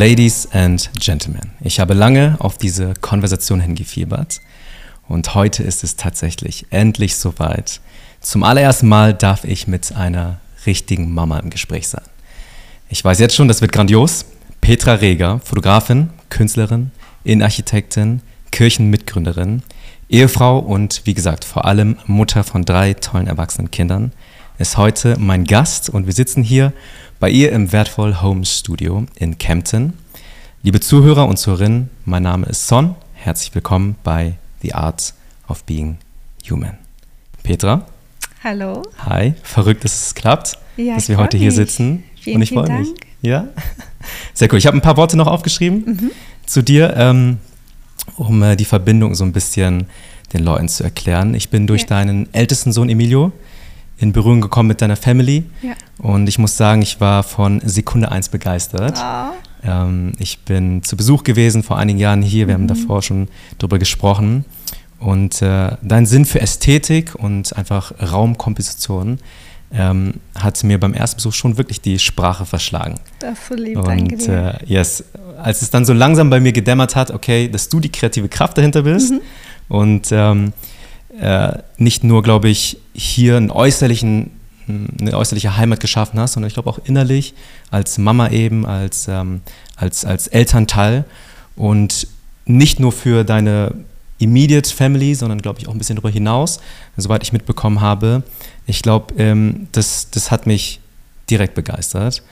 Ladies and Gentlemen, ich habe lange auf diese Konversation hingefiebert und heute ist es tatsächlich endlich soweit. Zum allerersten Mal darf ich mit einer richtigen Mama im Gespräch sein. Ich weiß jetzt schon, das wird grandios. Petra Reger, Fotografin, Künstlerin, Innenarchitektin, Kirchenmitgründerin, Ehefrau und wie gesagt vor allem Mutter von drei tollen erwachsenen Kindern, ist heute mein Gast und wir sitzen hier bei ihr im Wertvoll Home Studio in Kempten. Liebe Zuhörer und Zuhörerinnen, mein Name ist Son. Herzlich willkommen bei The Art of Being Human. Petra. Hallo. Hi, verrückt, dass es klappt, ja, dass wir heute hier sitzen. Vielen, und ich freue mich. Ja, sehr cool. Ich habe ein paar Worte noch aufgeschrieben mhm. zu dir, ähm, um äh, die Verbindung so ein bisschen den Leuten zu erklären. Ich bin durch ja. deinen ältesten Sohn Emilio in Berührung gekommen mit deiner Family. Ja. Und ich muss sagen, ich war von Sekunde eins begeistert. Oh. Ähm, ich bin zu Besuch gewesen vor einigen Jahren hier. Wir mhm. haben davor schon darüber gesprochen. Und äh, dein Sinn für Ästhetik und einfach Raumkomposition ähm, hat mir beim ersten Besuch schon wirklich die Sprache verschlagen. Das ist so lieb, und. Äh, yes, als es dann so langsam bei mir gedämmert hat, okay, dass du die kreative Kraft dahinter bist mhm. und ähm, äh, nicht nur, glaube ich, hier einen äußerlichen, eine äußerliche Heimat geschaffen hast, sondern ich glaube auch innerlich als Mama eben, als, ähm, als, als Elternteil und nicht nur für deine immediate Family, sondern glaube ich auch ein bisschen darüber hinaus, soweit ich mitbekommen habe. Ich glaube, ähm, das, das hat mich direkt begeistert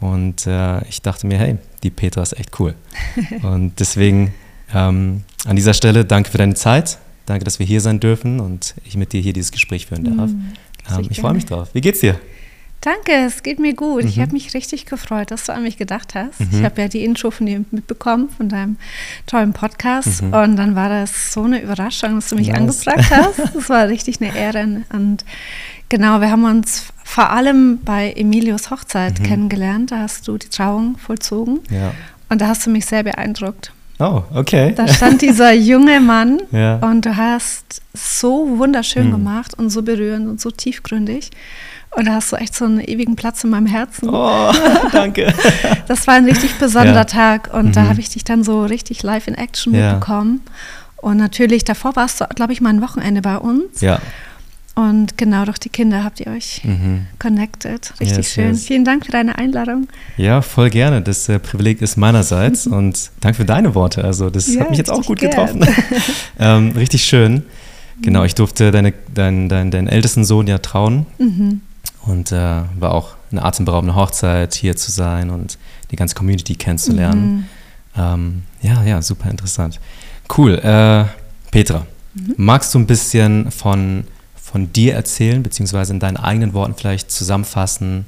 und äh, ich dachte mir, hey, die Petra ist echt cool. und deswegen ähm, an dieser Stelle danke für deine Zeit, Danke, dass wir hier sein dürfen und ich mit dir hier dieses Gespräch führen darf. Mm, ähm, ich freue mich drauf. Wie geht's dir? Danke, es geht mir gut. Mhm. Ich habe mich richtig gefreut, dass du an mich gedacht hast. Mhm. Ich habe ja die Intro von dir mitbekommen, von deinem tollen Podcast. Mhm. Und dann war das so eine Überraschung, dass du mich nice. angefragt hast. Das war richtig eine Ehre. Und genau, wir haben uns vor allem bei Emilios Hochzeit mhm. kennengelernt. Da hast du die Trauung vollzogen. Ja. Und da hast du mich sehr beeindruckt. Oh, okay. Da stand dieser junge Mann ja. und du hast so wunderschön hm. gemacht und so berührend und so tiefgründig. Und da hast du echt so einen ewigen Platz in meinem Herzen. Oh, danke. Das war ein richtig besonderer ja. Tag und mhm. da habe ich dich dann so richtig live in Action ja. mitbekommen. Und natürlich, davor warst du, glaube ich, mal ein Wochenende bei uns. Ja. Und genau durch die Kinder habt ihr euch mhm. connected. Richtig yes, schön. Yes. Vielen Dank für deine Einladung. Ja, voll gerne. Das äh, Privileg ist meinerseits und danke für deine Worte. Also das ja, hat mich jetzt auch gut gern. getroffen. ähm, richtig schön. Genau, ich durfte deine, deinen, deinen, deinen ältesten Sohn ja trauen mhm. und äh, war auch eine atemberaubende Hochzeit, hier zu sein und die ganze Community kennenzulernen. Mhm. Ähm, ja, ja, super interessant. Cool. Äh, Petra, mhm. magst du ein bisschen von von dir erzählen, beziehungsweise in deinen eigenen Worten vielleicht zusammenfassen,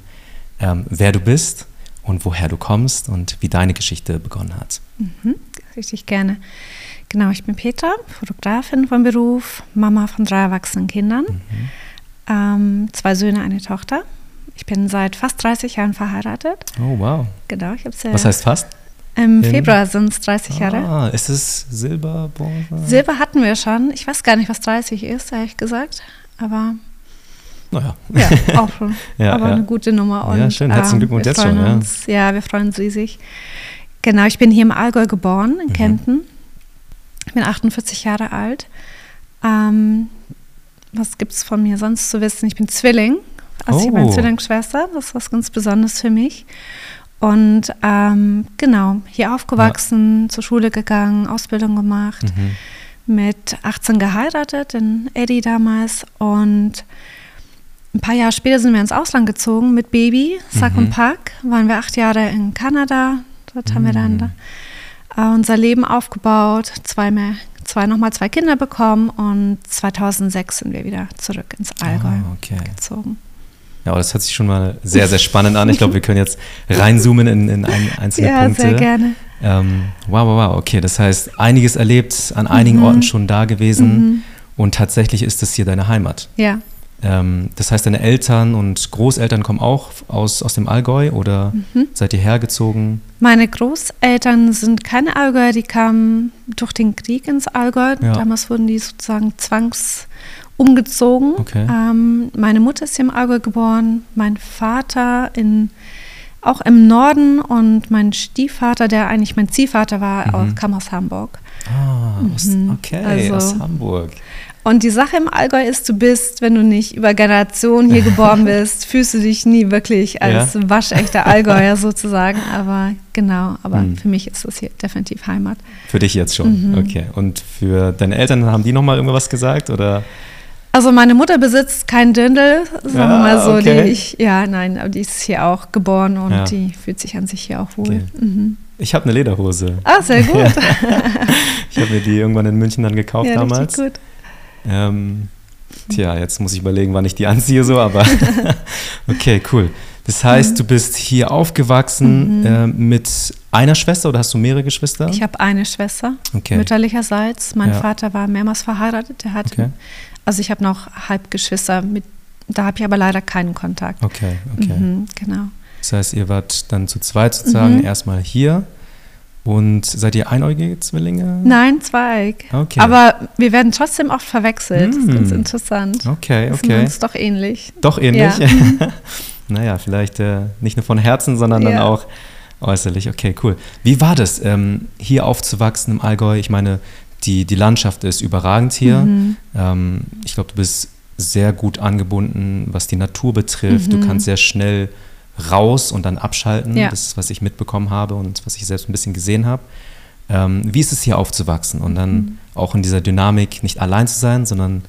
ähm, wer du bist und woher du kommst und wie deine Geschichte begonnen hat. Mhm, richtig gerne. Genau, ich bin Petra, Fotografin von Beruf, Mama von drei erwachsenen Kindern, mhm. ähm, zwei Söhne, eine Tochter. Ich bin seit fast 30 Jahren verheiratet. Oh, wow. Genau, ich habe sehr. Was heißt fast? Im Februar sind es 30 Jahre. Ah, ist es Silber, Bronze? Silber hatten wir schon. Ich weiß gar nicht, was 30 ist, ehrlich gesagt. Aber naja. Ja, auch schon. ja, aber ja. eine gute Nummer. Und, ja, schön. Herzlichen ähm, Glückwunsch jetzt schon. Uns, ja. ja, wir freuen uns riesig. Genau, ich bin hier im Allgäu geboren, in mhm. Kempten. Ich bin 48 Jahre alt. Ähm, was gibt es von mir sonst zu wissen? Ich bin Zwilling. Also oh. ich eine Zwillingsschwester. Das ist was ganz Besonderes für mich. Und ähm, genau, hier aufgewachsen, ja. zur Schule gegangen, Ausbildung gemacht. Mhm mit 18 geheiratet, den Eddie damals. Und ein paar Jahre später sind wir ins Ausland gezogen mit Baby, Sack mhm. und Pack. Waren wir acht Jahre in Kanada. Dort mhm. haben wir dann mhm. äh, unser Leben aufgebaut, zwei, mehr, zwei, nochmal zwei Kinder bekommen und 2006 sind wir wieder zurück ins Allgäu oh, okay. gezogen. Ja, das hört sich schon mal sehr, sehr spannend an. Ich glaube, wir können jetzt reinzoomen in, in ein, einzelne ja, Punkte. Ja, sehr gerne. Ähm, wow, wow, wow. Okay, das heißt, einiges erlebt, an einigen mhm. Orten schon da gewesen mhm. und tatsächlich ist das hier deine Heimat. Ja. Ähm, das heißt, deine Eltern und Großeltern kommen auch aus, aus dem Allgäu oder mhm. seid ihr hergezogen? Meine Großeltern sind keine Allgäuer, die kamen durch den Krieg ins Allgäu. Ja. Damals wurden die sozusagen zwangs umgezogen. Okay. Ähm, meine Mutter ist hier im Allgäu geboren, mein Vater in auch im Norden und mein Stiefvater, der eigentlich mein Ziehvater war, mhm. kam aus Hamburg. Ah, mhm. okay, also, aus Hamburg. Und die Sache im Allgäu ist, du bist, wenn du nicht über Generationen hier geboren bist, fühlst du dich nie wirklich als ja? waschechter Allgäuer sozusagen. Aber genau, aber mhm. für mich ist das hier definitiv Heimat. Für dich jetzt schon, mhm. okay. Und für deine Eltern, haben die nochmal irgendwas gesagt oder? Also meine Mutter besitzt kein Dirndl, sagen wir ja, mal so. Okay. Die ich, ja, nein, aber die ist hier auch geboren und ja. die fühlt sich an sich hier auch wohl. Okay. Mhm. Ich habe eine Lederhose. Ah, sehr gut. ich habe mir die irgendwann in München dann gekauft ja, damals. Gut. Ähm, tja, jetzt muss ich überlegen, wann ich die anziehe, so, aber okay, cool. Das heißt, mhm. du bist hier aufgewachsen mhm. äh, mit einer Schwester oder hast du mehrere Geschwister? Ich habe eine Schwester, okay. mütterlicherseits. Mein ja. Vater war mehrmals verheiratet. Der hat okay. Also ich habe noch Halbgeschwister, mit, da habe ich aber leider keinen Kontakt. Okay, okay. Mhm, genau. Das heißt, ihr wart dann zu zweit sozusagen mhm. erstmal hier. Und seid ihr einäugige Zwillinge? Nein, zweig. Okay. Aber wir werden trotzdem oft verwechselt. Mm. Das ist ganz hm. interessant. Okay, okay. Sind uns doch ähnlich. Doch ähnlich? Ja. naja, vielleicht äh, nicht nur von Herzen, sondern ja. dann auch äußerlich. Okay, cool. Wie war das, ähm, hier aufzuwachsen im Allgäu? Ich meine, die, die Landschaft ist überragend hier. Mhm. Ähm, ich glaube, du bist sehr gut angebunden, was die Natur betrifft. Mhm. Du kannst sehr schnell raus und dann abschalten. Ja. Das ist, was ich mitbekommen habe und was ich selbst ein bisschen gesehen habe. Ähm, wie ist es hier aufzuwachsen und dann mhm. auch in dieser Dynamik nicht allein zu sein, sondern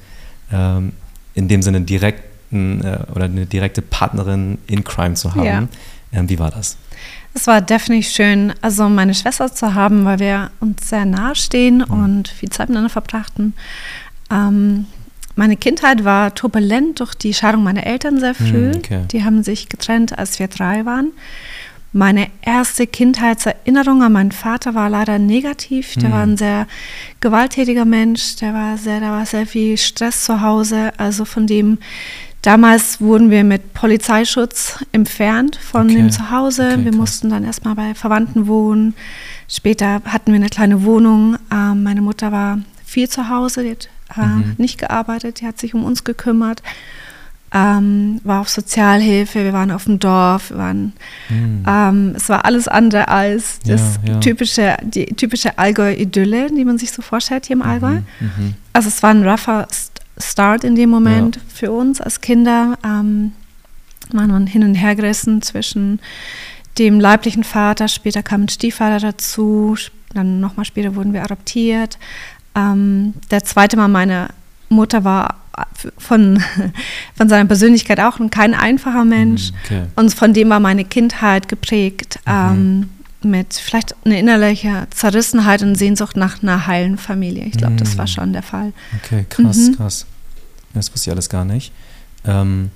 ähm, in dem Sinne direkten äh, oder eine direkte Partnerin in Crime zu haben? Ja. Ähm, wie war das? Es war definitiv schön, also meine Schwester zu haben, weil wir uns sehr nahe stehen mhm. und viel Zeit miteinander verbrachten. Ähm, meine Kindheit war turbulent durch die Scheidung meiner Eltern sehr hm, früh. Okay. Die haben sich getrennt, als wir drei waren. Meine erste Kindheitserinnerung an meinen Vater war leider negativ. Der mhm. war ein sehr gewalttätiger Mensch. Der war sehr, da war sehr viel Stress zu Hause. Also von dem Damals wurden wir mit Polizeischutz entfernt von okay. dem Zuhause. Okay, wir mussten dann erstmal bei Verwandten wohnen. Später hatten wir eine kleine Wohnung. Ähm, meine Mutter war viel zu Hause, die hat äh, mhm. nicht gearbeitet, die hat sich um uns gekümmert. Ähm, war auf Sozialhilfe, wir waren auf dem Dorf, waren, mhm. ähm, es war alles andere als das ja, ja. typische, die typische Allgäu-Idylle, die man sich so vorstellt hier im Allgäu. Mhm. Mhm. Also es war ein rougher Start in dem Moment ja. für uns als Kinder. Ähm, waren wir hin und her gerissen zwischen dem leiblichen Vater, später kam ein Stiefvater dazu, dann nochmal später wurden wir adoptiert. Ähm, der zweite Mal meine Mutter war von, von seiner Persönlichkeit auch kein einfacher Mensch. Mhm, okay. Und von dem war meine Kindheit geprägt. Mhm. Ähm, mit vielleicht eine innerliche Zerrissenheit und Sehnsucht nach einer heilen Familie. Ich glaube, mm. das war mm. schon der Fall. Okay, krass, mhm. krass. Das wusste ich alles gar nicht. Ähm,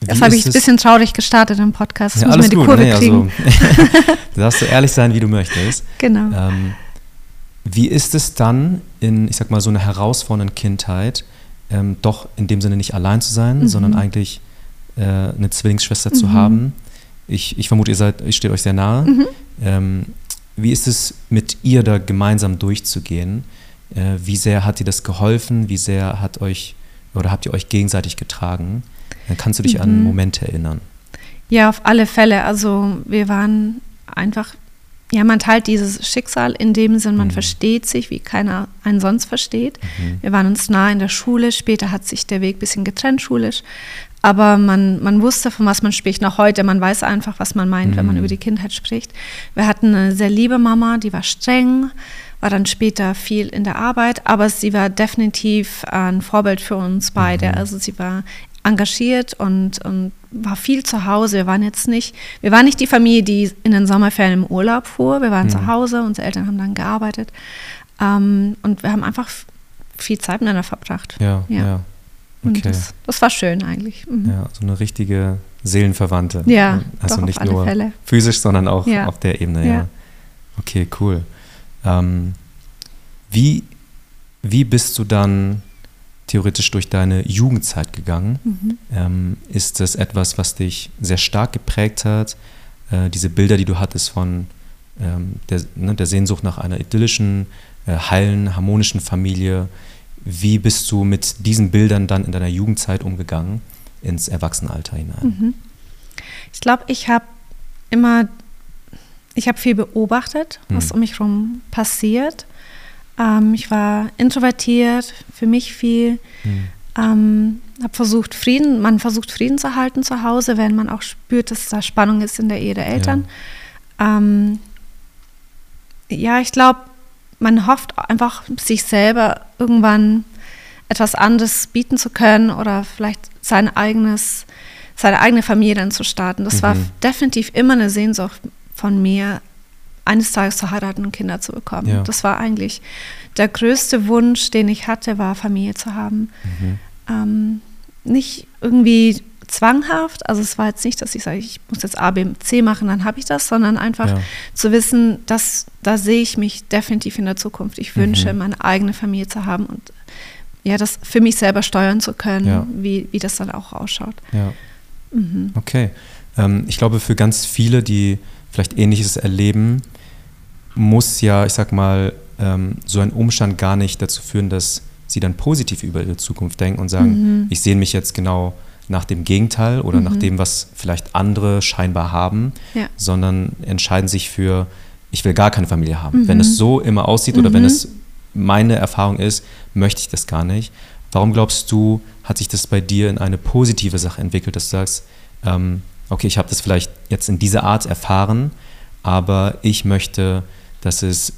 das habe ich ein bisschen traurig gestartet im Podcast. Das ja, alles die gut. Kurve nee, also, du darfst so ehrlich sein, wie du möchtest. Genau. Ähm, wie ist es dann in, ich sag mal, so einer herausfordernden Kindheit, ähm, doch in dem Sinne nicht allein zu sein, mhm. sondern eigentlich äh, eine Zwillingsschwester mhm. zu haben? Ich, ich vermute, ihr, seid, ihr steht euch sehr nahe. Mhm. Ähm, wie ist es, mit ihr da gemeinsam durchzugehen? Äh, wie sehr hat dir das geholfen? Wie sehr hat euch oder habt ihr euch gegenseitig getragen? Dann kannst du dich mhm. an Momente erinnern. Ja, auf alle Fälle. Also wir waren einfach, ja, man teilt dieses Schicksal in dem Sinn, man mhm. versteht sich, wie keiner einen sonst versteht. Mhm. Wir waren uns nah in der Schule, später hat sich der Weg ein bisschen getrennt schulisch, aber man, man wusste, von was man spricht. Noch heute, man weiß einfach, was man meint, mhm. wenn man mhm. über die Kindheit spricht. Wir hatten eine sehr liebe Mama, die war streng, war dann später viel in der Arbeit, aber sie war definitiv ein Vorbild für uns beide. Mhm. Also sie war engagiert und, und war viel zu Hause. Wir waren jetzt nicht, wir waren nicht die Familie, die in den Sommerferien im Urlaub fuhr. Wir waren mhm. zu Hause, unsere Eltern haben dann gearbeitet. Ähm, und wir haben einfach viel Zeit miteinander verbracht. Ja, ja. ja. Okay. Das, das, war schön eigentlich. Mhm. Ja, so eine richtige Seelenverwandte. Ja, also doch, nicht nur Fälle. physisch, sondern auch ja. auf der Ebene. Ja. ja. Okay, cool. Ähm, wie, wie bist du dann theoretisch durch deine Jugendzeit gegangen? Mhm. Ähm, ist das etwas, was dich sehr stark geprägt hat? Äh, diese Bilder, die du hattest von ähm, der, ne, der, Sehnsucht nach einer idyllischen, äh, heilen, harmonischen Familie, wie bist du mit diesen Bildern dann in deiner Jugendzeit umgegangen, ins Erwachsenenalter hinein? Mhm. Ich glaube, ich habe immer, ich habe viel beobachtet, was mhm. um mich herum passiert. Ähm, ich war introvertiert, für mich viel. Mhm. Ähm, habe versucht, Frieden, man versucht Frieden zu halten zu Hause, wenn man auch spürt, dass da Spannung ist in der Ehe der Eltern. Ja, ähm, ja ich glaube, man hofft einfach, sich selber irgendwann etwas anderes bieten zu können oder vielleicht sein eigenes, seine eigene Familie dann zu starten. Das mhm. war definitiv immer eine Sehnsucht von mir, eines Tages zu heiraten und Kinder zu bekommen. Ja. Das war eigentlich der größte Wunsch, den ich hatte, war Familie zu haben. Mhm. Ähm, nicht irgendwie zwanghaft, also es war jetzt nicht, dass ich sage, ich muss jetzt A, B, C machen, dann habe ich das, sondern einfach ja. zu wissen, dass da sehe ich mich definitiv in der Zukunft. Ich wünsche, mhm. meine eigene Familie zu haben und ja, das für mich selber steuern zu können, ja. wie, wie das dann auch ausschaut. Ja. Mhm. Okay. Ähm, ich glaube, für ganz viele, die vielleicht Ähnliches erleben, muss ja, ich sag mal, ähm, so ein Umstand gar nicht dazu führen, dass sie dann positiv über ihre Zukunft denken und sagen, mhm. ich sehe mich jetzt genau nach dem Gegenteil oder mhm. nach dem, was vielleicht andere scheinbar haben, ja. sondern entscheiden sich für, ich will gar keine Familie haben. Mhm. Wenn es so immer aussieht oder wenn mhm. es meine Erfahrung ist, möchte ich das gar nicht. Warum glaubst du, hat sich das bei dir in eine positive Sache entwickelt, dass du sagst, ähm, okay, ich habe das vielleicht jetzt in dieser Art erfahren, aber ich möchte, dass es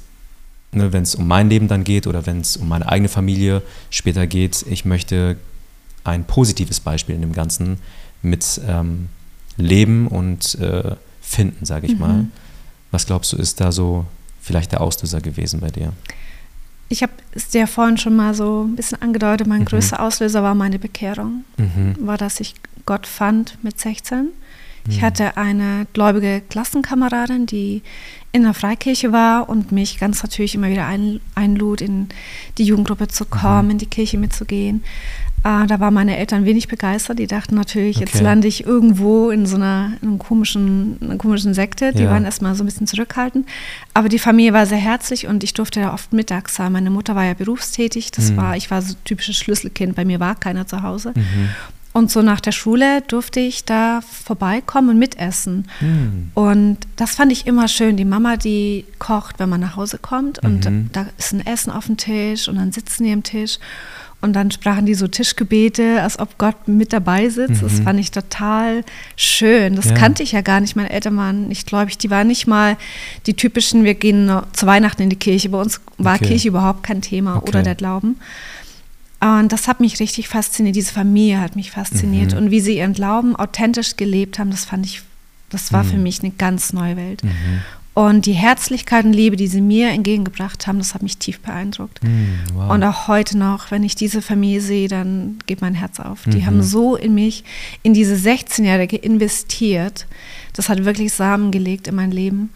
ne, wenn es um mein Leben dann geht oder wenn es um meine eigene Familie später geht, ich möchte ein positives Beispiel in dem Ganzen mit ähm, leben und äh, finden, sage ich mhm. mal. Was glaubst du, ist da so vielleicht der Auslöser gewesen bei dir? Ich habe es dir vorhin schon mal so ein bisschen angedeutet, mein mhm. größter Auslöser war meine Bekehrung. Mhm. War, dass ich Gott fand mit 16. Ich mhm. hatte eine gläubige Klassenkameradin, die in der Freikirche war und mich ganz natürlich immer wieder ein, einlud, in die Jugendgruppe zu kommen, mhm. in die Kirche mitzugehen. Äh, da waren meine Eltern wenig begeistert. Die dachten natürlich, okay. jetzt lande ich irgendwo in so einer, in einem komischen, einer komischen Sekte. Die ja. waren erstmal so ein bisschen zurückhaltend. Aber die Familie war sehr herzlich und ich durfte da oft mittags sein. Meine Mutter war ja berufstätig. Das mhm. war, ich war so typisches Schlüsselkind. Bei mir war keiner zu Hause. Mhm. Und so nach der Schule durfte ich da vorbeikommen und mitessen. Mhm. Und das fand ich immer schön. Die Mama, die kocht, wenn man nach Hause kommt. Und mhm. da ist ein Essen auf dem Tisch und dann sitzen die am Tisch. Und dann sprachen die so Tischgebete, als ob Gott mit dabei sitzt. Mhm. Das fand ich total schön. Das ja. kannte ich ja gar nicht. Meine Eltern waren nicht gläubig. Die waren nicht mal die typischen, wir gehen zu Weihnachten in die Kirche. Bei uns war okay. Kirche überhaupt kein Thema okay. oder der Glauben. Und das hat mich richtig fasziniert. Diese Familie hat mich fasziniert. Mhm. Und wie sie ihren Glauben authentisch gelebt haben, das fand ich, das war mhm. für mich eine ganz neue Welt. Und die Herzlichkeit und Liebe, die sie mir entgegengebracht haben, das hat mich tief beeindruckt. Mhm, wow. Und auch heute noch, wenn ich diese Familie sehe, dann geht mein Herz auf. Die haben mhm. so in mich, in diese 16-Jährige investiert. Das hat wirklich Samen gelegt in mein Leben.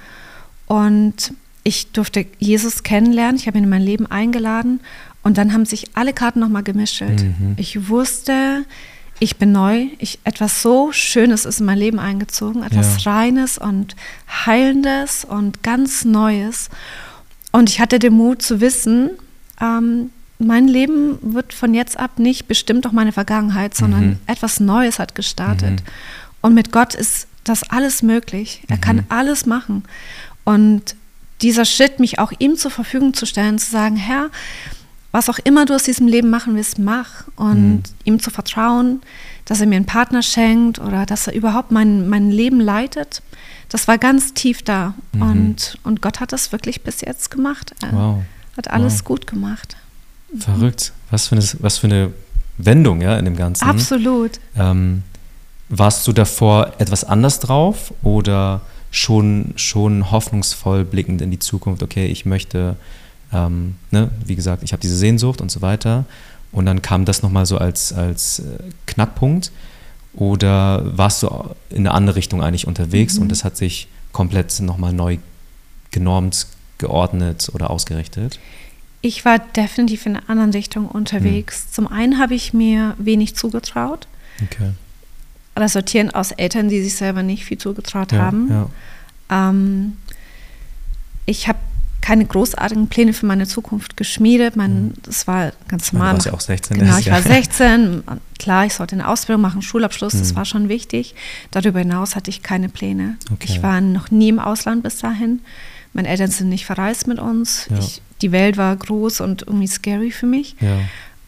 Und ich durfte Jesus kennenlernen. Ich habe ihn in mein Leben eingeladen und dann haben sich alle Karten nochmal gemischt. Mhm. Ich wusste, ich bin neu, ich, etwas so Schönes ist in mein Leben eingezogen, etwas ja. Reines und Heilendes und ganz Neues. Und ich hatte den Mut zu wissen, ähm, mein Leben wird von jetzt ab nicht bestimmt auch meine Vergangenheit, sondern mhm. etwas Neues hat gestartet. Mhm. Und mit Gott ist das alles möglich. Er kann mhm. alles machen. Und dieser Schritt, mich auch ihm zur Verfügung zu stellen, zu sagen, Herr, was auch immer du aus diesem Leben machen willst, mach. Und mhm. ihm zu vertrauen, dass er mir einen Partner schenkt oder dass er überhaupt mein, mein Leben leitet, das war ganz tief da. Mhm. Und, und Gott hat das wirklich bis jetzt gemacht. Er wow. hat alles wow. gut gemacht. Mhm. Verrückt. Was für, eine, was für eine Wendung ja, in dem Ganzen. Absolut. Ähm, warst du davor etwas anders drauf oder schon, schon hoffnungsvoll blickend in die Zukunft? Okay, ich möchte ähm, ne, wie gesagt, ich habe diese Sehnsucht und so weiter. Und dann kam das nochmal so als, als äh, Knackpunkt. Oder warst du in eine andere Richtung eigentlich unterwegs mhm. und das hat sich komplett nochmal neu genormt, geordnet oder ausgerichtet? Ich war definitiv in einer anderen Richtung unterwegs. Mhm. Zum einen habe ich mir wenig zugetraut. Okay. Resultierend aus Eltern, die sich selber nicht viel zugetraut ja, haben. Ja. Ähm, ich habe keine großartigen Pläne für meine Zukunft geschmiedet. Mein, mhm. Das war ganz normal. Du warst ja auch 16. Genau, ich war 16. Klar, ich sollte eine Ausbildung machen, Schulabschluss, mhm. das war schon wichtig. Darüber hinaus hatte ich keine Pläne. Okay. Ich war noch nie im Ausland bis dahin. Meine Eltern sind nicht verreist mit uns. Ja. Ich, die Welt war groß und irgendwie scary für mich. Ja.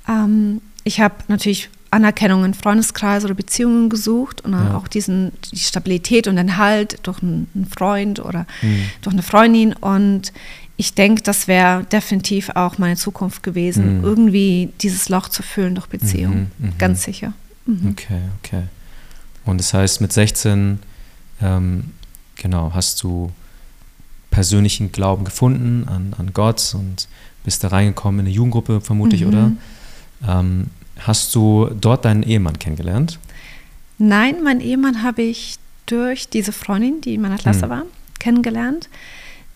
Ähm, ich habe natürlich Anerkennung in Freundeskreis oder Beziehungen gesucht und ja. auch diesen, die Stabilität und den Halt durch einen Freund oder mhm. durch eine Freundin. Und ich denke, das wäre definitiv auch meine Zukunft gewesen, mhm. irgendwie dieses Loch zu füllen durch Beziehung. Mhm, mhm. Ganz sicher. Mhm. Okay, okay. Und das heißt, mit 16, ähm, genau, hast du persönlichen Glauben gefunden an, an Gott und bist da reingekommen in eine Jugendgruppe, vermutlich, oder? Mhm. Ähm, Hast du dort deinen Ehemann kennengelernt? Nein, meinen Ehemann habe ich durch diese Freundin, die in meiner Klasse war, kennengelernt.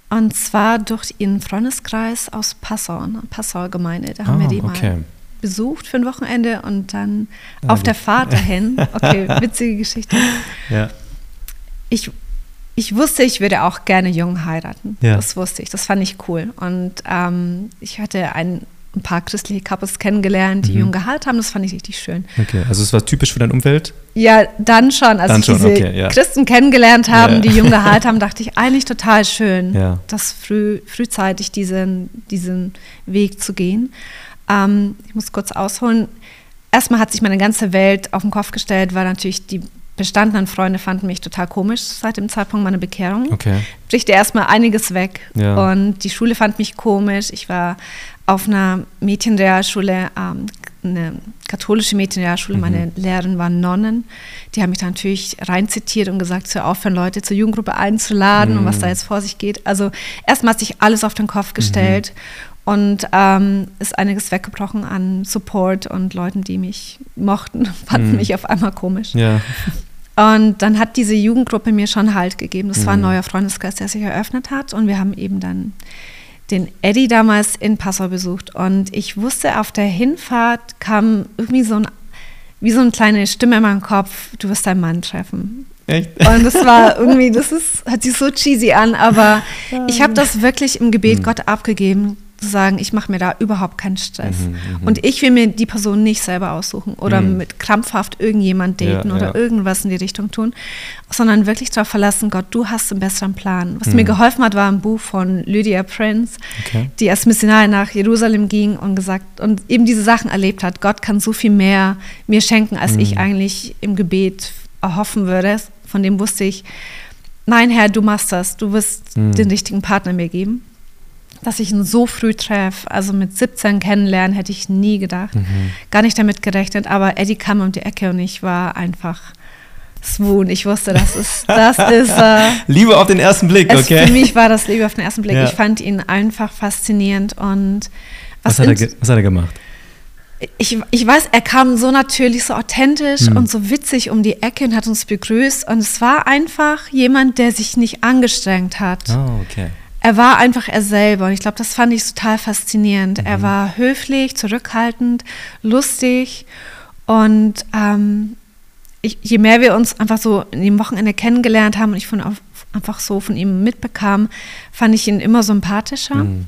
Und zwar durch ihren Freundeskreis aus Passau, eine Passauer Gemeinde. Da haben oh, wir die okay. mal besucht für ein Wochenende und dann ah, auf gut. der Fahrt dahin. Okay, witzige Geschichte. Ja. Ich, ich wusste, ich würde auch gerne jung heiraten. Ja. Das wusste ich. Das fand ich cool. Und ähm, ich hatte einen ein paar christliche Couples kennengelernt, die mhm. jung geheiratet haben. Das fand ich richtig schön. Okay, also es war typisch für dein Umfeld? Ja, dann schon. Als dann ich diese okay, ja. Christen kennengelernt haben, ja. die jung geheiratet haben, dachte ich eigentlich total schön, das früh, frühzeitig diesen, diesen Weg zu gehen. Ähm, ich muss kurz ausholen. Erstmal hat sich meine ganze Welt auf den Kopf gestellt, weil natürlich die bestandenen Freunde fanden mich total komisch seit dem Zeitpunkt meiner Bekehrung. Okay. Brichte erstmal einiges weg. Ja. Und die Schule fand mich komisch. Ich war auf einer Mädchenrealschule, ähm, eine katholische Mädchenrealschule, mhm. meine Lehrerin waren Nonnen. Die haben mich da natürlich reinzitiert und gesagt, hör aufhören, Leute zur Jugendgruppe einzuladen mhm. und was da jetzt vor sich geht. Also erstmal hat sich alles auf den Kopf gestellt. Mhm. Und ähm, ist einiges weggebrochen an Support und Leuten, die mich mochten, fanden mhm. mich auf einmal komisch. Ja. Und dann hat diese Jugendgruppe mir schon Halt gegeben. Das mhm. war ein mhm. neuer Freundeskreis, der sich eröffnet hat. Und wir haben eben dann den Eddie damals in Passau besucht. Und ich wusste, auf der Hinfahrt kam irgendwie so ein, wie so eine kleine Stimme in meinem Kopf, du wirst deinen Mann treffen. Echt? Und das war irgendwie, das ist, hört sich so cheesy an, aber ich habe das wirklich im Gebet mhm. Gott abgegeben zu sagen, ich mache mir da überhaupt keinen Stress. Mhm, mhm, und ich will mir die Person nicht selber aussuchen oder mhm. mit krampfhaft irgendjemand daten ja, oder ja. irgendwas in die Richtung tun, sondern wirklich darauf verlassen, Gott, du hast einen besseren Plan. Was mir mhm. geholfen hat, war ein Buch von Lydia Prince, okay. die als Missionarin nach Jerusalem ging und gesagt und eben diese Sachen erlebt hat. Gott kann so viel mehr mir schenken, als ich mhm. eigentlich im Gebet erhoffen würde. Von dem wusste ich, nein, Herr, du machst das, du wirst mhm. den richtigen Partner mir geben dass ich ihn so früh treffe. Also mit 17 kennenlernen hätte ich nie gedacht. Mhm. Gar nicht damit gerechnet. Aber Eddie kam um die Ecke und ich war einfach swoon. Ich wusste, das ist, das ist. Äh, Liebe auf den ersten Blick, es, okay. Für mich war das Liebe auf den ersten Blick. Ja. Ich fand ihn einfach faszinierend und was, was, hat, er, was hat er gemacht? Ich, ich weiß, er kam so natürlich, so authentisch mhm. und so witzig um die Ecke und hat uns begrüßt. Und es war einfach jemand, der sich nicht angestrengt hat. Oh, okay er war einfach er selber und ich glaube, das fand ich total faszinierend. Mhm. Er war höflich, zurückhaltend, lustig und ähm, ich, je mehr wir uns einfach so in dem Wochenende kennengelernt haben und ich von, einfach so von ihm mitbekam, fand ich ihn immer sympathischer. Mhm.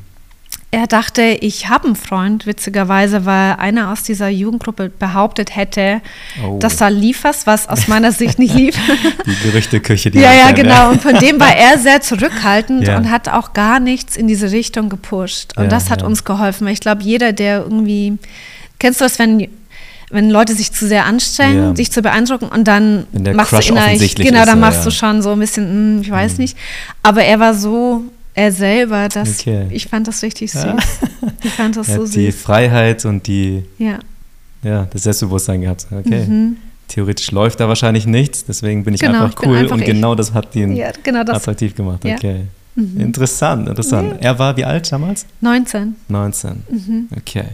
Er dachte, ich habe einen Freund, witzigerweise, weil einer aus dieser Jugendgruppe behauptet hätte, oh. dass da lief was, was aus meiner Sicht nicht lief. Die Gerüchteküche, die Ja, ja, genau. Und von dem war er sehr zurückhaltend ja. und hat auch gar nichts in diese Richtung gepusht. Und ja, das hat ja. uns geholfen. Ich glaube, jeder, der irgendwie, kennst du das, wenn wenn Leute sich zu sehr anstrengen, ja. sich zu beeindrucken und dann machst Crush du innerlich, genau, dann machst ja. du schon so ein bisschen, hm, ich weiß mhm. nicht. Aber er war so er selber, das, okay. ich fand das richtig süß. Ja. Ich fand das so süß. Die Freiheit und die, ja. Ja, das Selbstbewusstsein gehabt. Okay. Mhm. Theoretisch läuft da wahrscheinlich nichts, deswegen bin ich genau, einfach cool einfach und ich. genau das hat ihn ja, genau das. attraktiv gemacht. Okay. Mhm. Interessant, interessant. Er war wie alt damals? 19. 19. Mhm. Okay.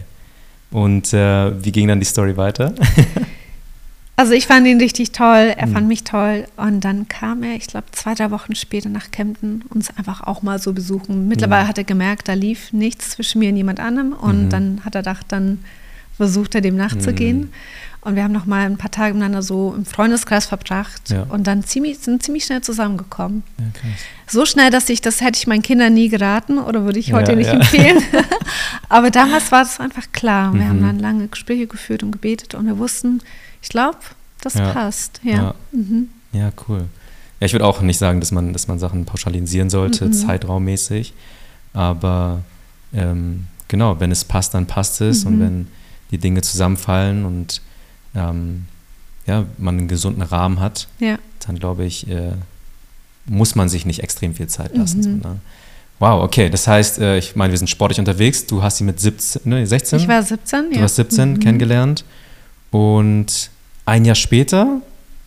Und äh, wie ging dann die Story weiter? Also ich fand ihn richtig toll, er mhm. fand mich toll und dann kam er, ich glaube, zwei, drei Wochen später nach Kempten uns einfach auch mal so besuchen. Mittlerweile mhm. hat er gemerkt, da lief nichts zwischen mir und jemand anderem und mhm. dann hat er gedacht, dann versucht er dem nachzugehen. Mhm. Und wir haben noch mal ein paar Tage miteinander so im Freundeskreis verbracht Ja. und dann ziemlich, sind ziemlich schnell zusammengekommen. Ja. So schnell, dass ich, das hätte ich meinen Kindern nie geraten oder würde ich Ja, heute nicht ja. empfehlen. Aber damals war das einfach klar. Wir haben Mhm. dann lange Gespräche geführt und gebetet und wir wussten, ich glaube, das Ja. passt. Ja. Ja. Mhm. Ja, cool. Ja, ich würde auch nicht sagen, dass man, dass man Sachen pauschalisieren sollte, Mhm. zeitraummäßig. Aber ähm, genau, wenn es passt, dann passt es. Und Mhm. wenn die Dinge zusammenfallen und ähm, ja, man einen gesunden Rahmen hat, ja. dann glaube ich, äh, muss man sich nicht extrem viel Zeit lassen. Mhm. So, ne? Wow, okay. Das heißt, äh, ich meine, wir sind sportlich unterwegs. Du hast sie mit 17, ne, 16? Ich war 17, Du ja. hast 17 Mhm. kennengelernt. Und ein Jahr später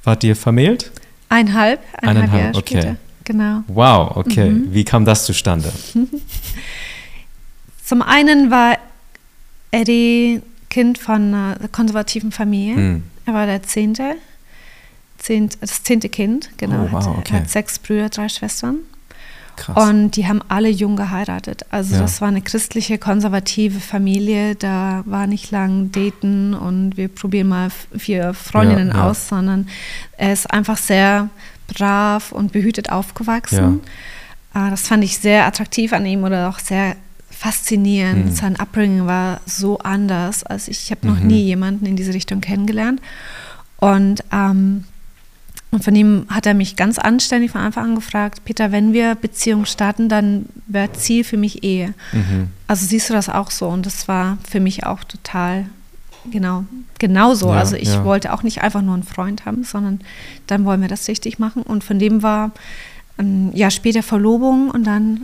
wart ihr vermählt? Eineinhalb, eineinhalb Eineinhalb, Jahre okay. später. Genau. Wow, okay. Mhm. Wie kam das zustande? Zum einen war Eddie Kind von einer konservativen Familie. Hm. Er war der zehnte, zehnt, das zehnte Kind, genau. Oh, wow, okay. hat sechs Brüder, drei Schwestern. Krass. Und die haben alle jung geheiratet. Also Ja. das war eine christliche, konservative Familie. Da war nicht lang daten und wir probieren mal vier Freundinnen Ja, ja. aus, sondern er ist einfach sehr brav und behütet aufgewachsen. Äh, Das fand ich sehr attraktiv an ihm oder auch sehr faszinierend. Mhm. Sein Upbringing war so anders. Also ich habe noch Mhm. nie jemanden in diese Richtung kennengelernt. Und ähm, und von ihm hat er mich ganz anständig von Anfang an gefragt, Peter, wenn wir Beziehung starten, dann wäre Ziel für mich Ehe. mhm. Also siehst du das auch so? Und das war für mich auch total, genau, genauso. Ja, also ich ja. wollte auch nicht einfach nur einen Freund haben, sondern dann wollen wir das richtig machen. Und von dem war ein Jahr später Verlobung und dann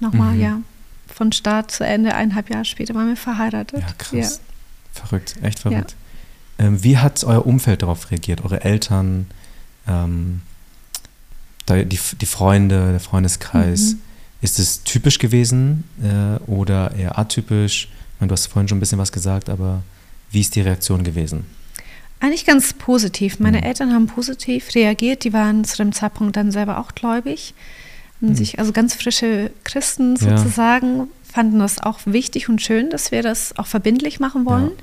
nochmal, Mhm. ja, von Start zu Ende, eineinhalb Jahre später waren wir verheiratet. Ja, krass. Verrückt, echt verrückt. Ähm, wie hat euer Umfeld darauf reagiert? Eure Eltern, ähm, die, die Freunde, der Freundeskreis? Mhm. Ist es typisch gewesen äh, oder eher atypisch? Ich meine, du hast vorhin schon ein bisschen was gesagt, aber wie ist die Reaktion gewesen? Eigentlich ganz positiv. Meine Mhm. Eltern haben positiv reagiert. Die waren zu dem Zeitpunkt dann selber auch gläubig. Und Mhm. sich, also ganz frische Christen Ja. sozusagen, fanden das auch wichtig und schön, dass wir das auch verbindlich machen wollen. Ähm,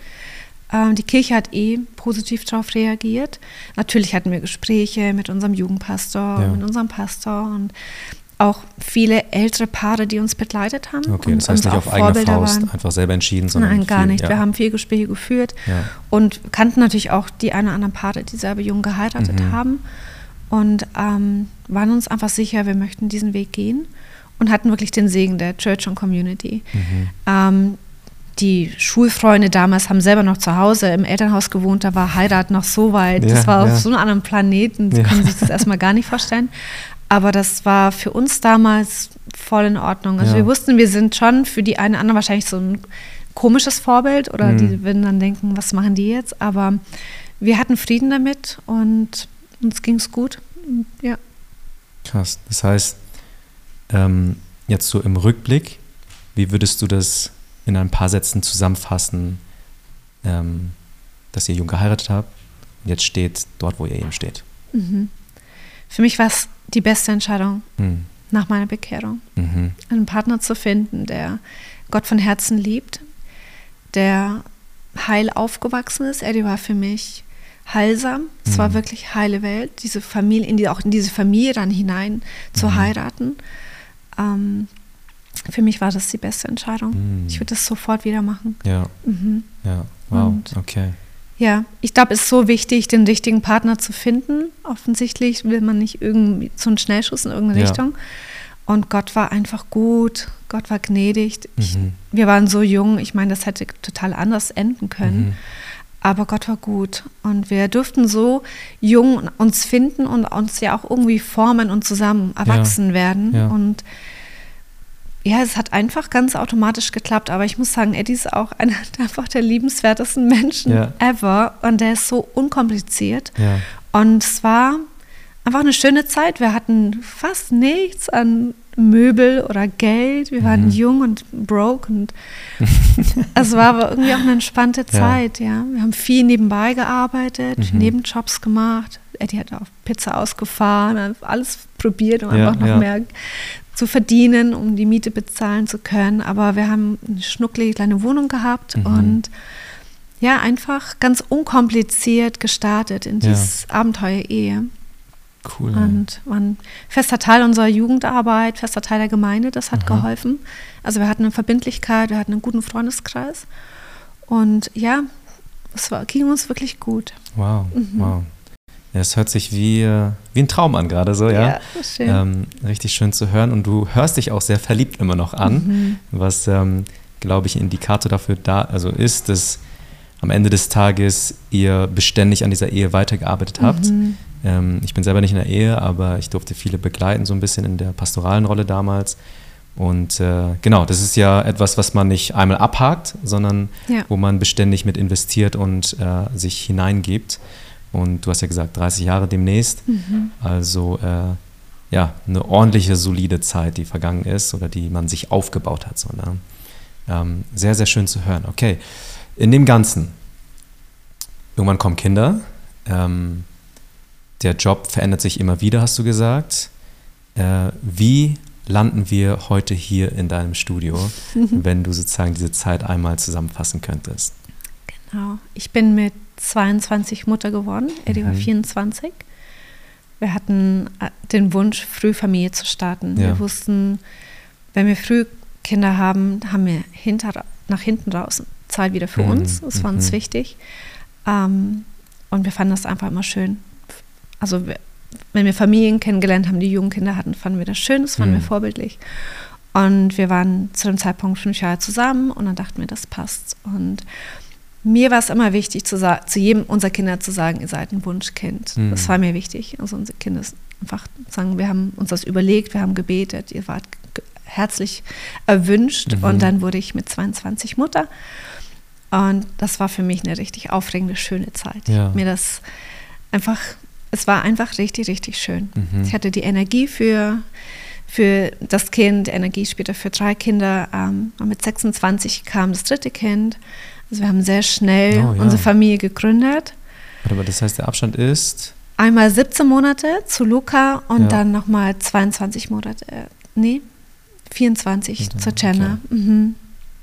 die Kirche hat eh positiv darauf reagiert. Natürlich hatten wir Gespräche mit unserem Jugendpastor, Ja. mit unserem Pastor und auch viele ältere Paare, die uns begleitet haben. Okay, und das heißt nicht auf eigene Vorbilder Faust waren. einfach selber entschieden, sondern Nein, gar viel, nicht. Ja. Wir haben viele Gespräche geführt ja. und kannten natürlich auch die ein oder anderen Paare, die selber jung geheiratet Mhm. haben und ähm, waren uns einfach sicher, wir möchten diesen Weg gehen und hatten wirklich den Segen der Church und Community. Mhm. Ähm, die Schulfreunde damals haben selber noch zu Hause im Elternhaus gewohnt, da war Heirat noch so weit. Ja, das war ja. auf so einem anderen Planeten, Sie Ja. können sich das erstmal gar nicht vorstellen. Aber das war für uns damals voll in Ordnung. Also wir wussten, wir sind schon für die einen oder anderen wahrscheinlich so ein komisches Vorbild oder Mhm. die würden dann denken, was machen die jetzt? Aber wir hatten Frieden damit und uns ging es gut. Ja. Krass. Das heißt, ähm, jetzt so im Rückblick, wie würdest du das in ein paar Sätzen zusammenfassen, ähm, dass ihr jung geheiratet habt und jetzt steht dort, wo ihr eben steht? Mhm. Für mich war es die beste Entscheidung Mhm. nach meiner Bekehrung. Mhm. einen Partner zu finden, der Gott von Herzen liebt, der heil aufgewachsen ist. Eddie war für mich heilsam. Es war Mhm. wirklich heile Welt, diese Familie, in die, auch in diese Familie dann hinein zu Mhm. heiraten. Ähm, für mich war das die beste Entscheidung. Mhm. Ich würde das sofort wieder machen. Ja, Mhm. ja, wow, Und- okay. Ja, ich glaube, es ist so wichtig, den richtigen Partner zu finden. Offensichtlich will man nicht irgendwie so einen Schnellschuss in irgendeine Ja. Richtung. Und Gott war einfach gut, Gott war gnädig. Ich, Mhm. wir waren so jung, ich meine, das hätte total anders enden können. Mhm. Aber Gott war gut. Und wir durften so jung uns finden und uns ja auch irgendwie formen und zusammen erwachsen werden. ja. Und ja, es hat einfach ganz automatisch geklappt. Aber ich muss sagen, Eddie ist auch einer einfach der liebenswertesten Menschen Ja. ever. Und der ist so unkompliziert. Ja, Und es war einfach eine schöne Zeit. Wir hatten fast nichts an Möbel oder Geld. Wir waren Mhm. jung und broke und es war aber irgendwie auch eine entspannte Zeit, ja. Wir haben viel nebenbei gearbeitet, Mhm. Nebenjobs gemacht. Eddie hat auch Pizza ausgefahren, alles probiert, um Ja, einfach noch ja. mehr zu verdienen, um die Miete bezahlen zu können. Aber wir haben eine schnucklige kleine Wohnung gehabt Mhm. und ja, einfach ganz unkompliziert gestartet in dieses ja. Abenteuer Ehe. Cool. Und war ein fester Teil unserer Jugendarbeit, fester Teil der Gemeinde, das hat Aha. geholfen. Also wir hatten eine Verbindlichkeit, wir hatten einen guten Freundeskreis. Und ja, es war, ging uns wirklich gut. Wow, mhm. wow. Es hört sich wie, äh, wie ein Traum an gerade so, ja. ja schön. Ähm, richtig schön zu hören und du hörst dich auch sehr verliebt immer noch an, mhm. was, ähm, glaube ich, ein Indikator dafür da, also ist, dass am Ende des Tages ihr beständig an dieser Ehe weitergearbeitet habt. Mhm. Ähm, ich bin selber nicht in der Ehe, aber ich durfte viele begleiten, so ein bisschen in der pastoralen Rolle damals. Und äh, genau, das ist ja etwas, was man nicht einmal abhakt, sondern ja. wo man beständig mit investiert und äh, sich hineingibt. Und du hast ja gesagt, 30 Jahre demnächst. Mhm. Also äh, ja, eine ordentliche, solide Zeit, die vergangen ist oder die man sich aufgebaut hat. So, ne? ähm, sehr, sehr schön zu hören. Okay, in dem Ganzen, irgendwann kommen Kinder. Ähm, der Job verändert sich immer wieder, hast du gesagt. Äh, wie landen wir heute hier in deinem Studio, wenn du sozusagen diese Zeit einmal zusammenfassen könntest? Genau. Ich bin mit 22 Mutter geworden. Eddie mhm. war 24. Wir hatten äh, den Wunsch, früh Familie zu starten. Ja. Wir wussten, wenn wir früh Kinder haben, haben wir hinter, nach hinten raus Zeit wieder für mhm. uns. Das war uns mhm. wichtig. Ähm, und wir fanden das einfach immer schön. Also wenn wir Familien kennengelernt haben, die jungen Kinder hatten, fanden wir das schön, das fanden mhm. wir vorbildlich. Und wir waren zu dem Zeitpunkt fünf Jahre zusammen und dann dachten wir, das passt. Und mir war es immer wichtig, zu, zu jedem unserer Kinder zu sagen, ihr seid ein Wunschkind. Mhm. Das war mir wichtig. Also unsere Kinder einfach sagen, wir haben uns das überlegt, wir haben gebetet, ihr wart herzlich erwünscht. Mhm. Und dann wurde ich mit 22 Mutter. Und das war für mich eine richtig aufregende, schöne Zeit. Ja. Mir das einfach es war einfach richtig, richtig schön. Mhm. Ich hatte die Energie für, für das Kind, Energie später für drei Kinder. Ähm, und mit 26 kam das dritte Kind. Also wir haben sehr schnell oh, ja. unsere Familie gegründet. Aber das heißt, der Abstand ist? Einmal 17 Monate zu Luca und ja. dann nochmal 22 Monate. Nee, 24 dann, zur Jenna. Okay. Mhm.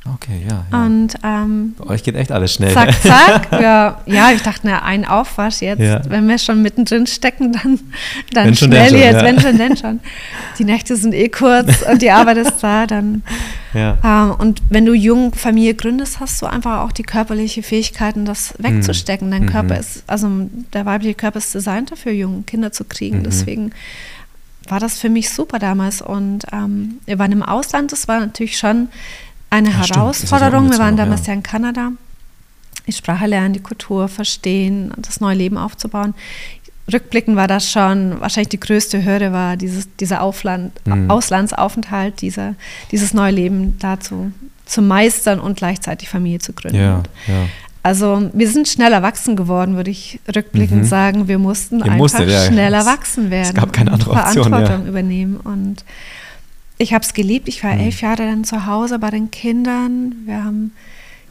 Okay, ja. ja. Und ähm, bei euch geht echt alles schnell. Zack, zack. ja, ja, ich dachte, na, ein Aufwasch jetzt. Ja. Wenn wir schon mittendrin stecken, dann, dann wenn schnell schon, jetzt, ja. wenn schon, denn schon. Die Nächte sind eh kurz und die Arbeit ist da, dann. Ja. Ähm, und wenn du jung Familie gründest, hast du einfach auch die körperliche Fähigkeiten, das wegzustecken. Dein mhm. Körper ist, also der weibliche Körper ist designt dafür, junge Kinder zu kriegen. Mhm. Deswegen war das für mich super damals. Und ähm, wir waren im Ausland, das war natürlich schon eine ja, Herausforderung. Wir waren damals ja. in Kanada. Die Sprache lernen, die Kultur verstehen, das neue Leben aufzubauen. Rückblickend war das schon, wahrscheinlich die größte Hürde war dieses, dieser Aufland, mhm. Auslandsaufenthalt, dieser, dieses neue Leben dazu zu meistern und gleichzeitig Familie zu gründen. Ja, ja. Also wir sind schnell erwachsen geworden, würde ich rückblickend mhm. sagen. Wir mussten Ihr einfach musstet, ja, schnell erwachsen werden. Es gab keine andere Option. Verantwortung übernehmen und ich habe es geliebt. Ich war mhm. elf Jahre dann zu Hause bei den Kindern. Wir haben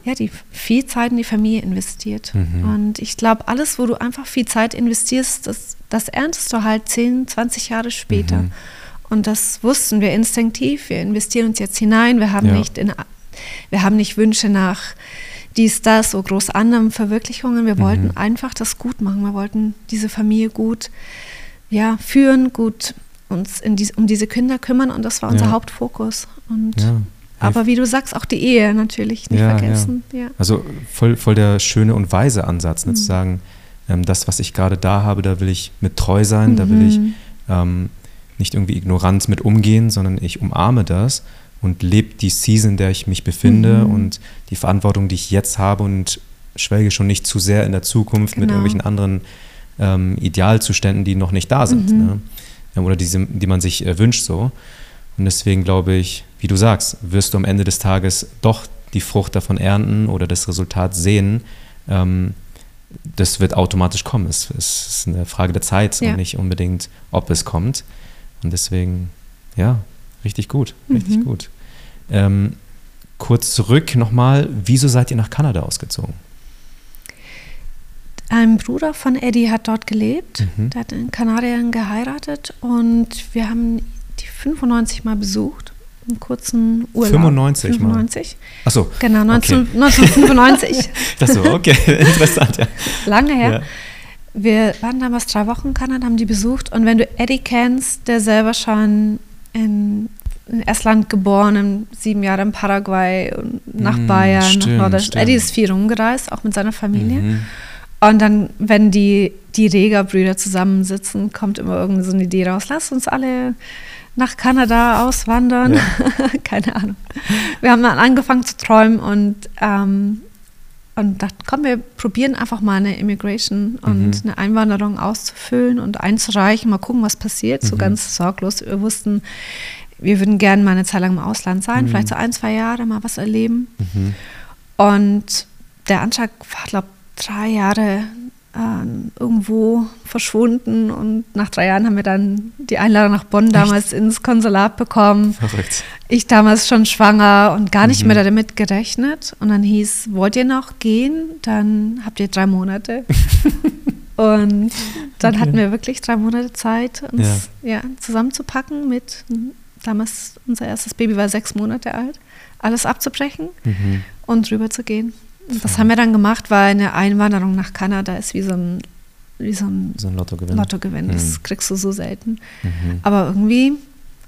ja die viel Zeit in die Familie investiert. Mhm. Und ich glaube, alles, wo du einfach viel Zeit investierst, das, das erntest du halt 10, 20 Jahre später. Mhm. Und das wussten wir instinktiv. Wir investieren uns jetzt hinein. Wir haben ja. nicht in, wir haben nicht Wünsche nach dies, das, so groß anderen Verwirklichungen. Wir mhm. wollten einfach das gut machen. Wir wollten diese Familie gut ja, führen, gut uns die, um diese Kinder kümmern und das war unser ja. Hauptfokus. Und, ja. Aber wie du sagst, auch die Ehe natürlich nicht ja, vergessen. Also voll, voll der schöne und weise Ansatz, ne, mhm. zu sagen, ähm, das, was ich gerade da habe, da will ich mit treu sein, mhm. da will ich mhm. ähm, nicht irgendwie ignorant mit umgehen, sondern ich umarme das und lebe die Season, in der ich mich befinde mhm. und die Verantwortung, die ich jetzt habe und schwelge schon nicht zu sehr in der Zukunft genau. mit irgendwelchen anderen ähm, Idealzuständen, die noch nicht da sind. Mhm. Ne? Oder die, die man sich äh, wünscht so. Und deswegen glaube ich, wie du sagst, wirst du am Ende des Tages doch die Frucht davon ernten oder das Resultat sehen. Ähm, das wird automatisch kommen. Es, es, ist eine Frage der Zeit ja. und nicht unbedingt, ob es kommt. Und deswegen, ja, richtig gut, richtig mhm. gut. Ähm, kurz zurück nochmal, wieso seid ihr nach Kanada ausgezogen? Ein Bruder von Eddie hat dort gelebt. Mhm. Der hat in Kanadien geheiratet und wir haben die 95 Mal besucht. einen kurzen Urlaub. 95, 95. Mal. Achso. Genau, 19, okay. 1995. das so, okay, interessant, ja. Lange her. Ja. Wir waren damals drei Wochen in Kanada, haben die besucht. Und wenn du Eddie kennst, der selber schon in, in Estland geboren, sieben Jahre in Paraguay und nach mm, Bayern. Stimmt, nach Eddie ist viel rumgereist, auch mit seiner Familie. Mhm. Und dann, wenn die, die Reger-Brüder zusammensitzen, kommt immer irgendwie so eine Idee raus, lass uns alle nach Kanada auswandern. Ja. Keine Ahnung. Wir haben dann angefangen zu träumen und, ähm, und dachten, komm, wir probieren einfach mal eine Immigration und mhm. eine Einwanderung auszufüllen und einzureichen, mal gucken, was passiert. Mhm. So ganz sorglos. Wir wussten, wir würden gerne mal eine Zeit lang im Ausland sein, mhm. vielleicht so ein, zwei Jahre mal was erleben. Mhm. Und der Antrag war, glaube ich, drei Jahre äh, irgendwo verschwunden und nach drei Jahren haben wir dann die Einladung nach Bonn damals Echt? ins Konsulat bekommen. Verrückt. Ich damals schon schwanger und gar nicht mhm. mehr damit gerechnet. Und dann hieß, wollt ihr noch gehen? Dann habt ihr drei Monate. und dann okay. hatten wir wirklich drei Monate Zeit, uns ja. ja. zusammenzupacken mit, damals unser erstes Baby war sechs Monate alt, alles abzubrechen mhm. und rüber zu gehen. Das haben wir dann gemacht, weil eine Einwanderung nach Kanada ist wie so ein, wie so ein, so ein Lottogewinn. Lottogewinn. Mhm. Das kriegst du so selten. Mhm. Aber irgendwie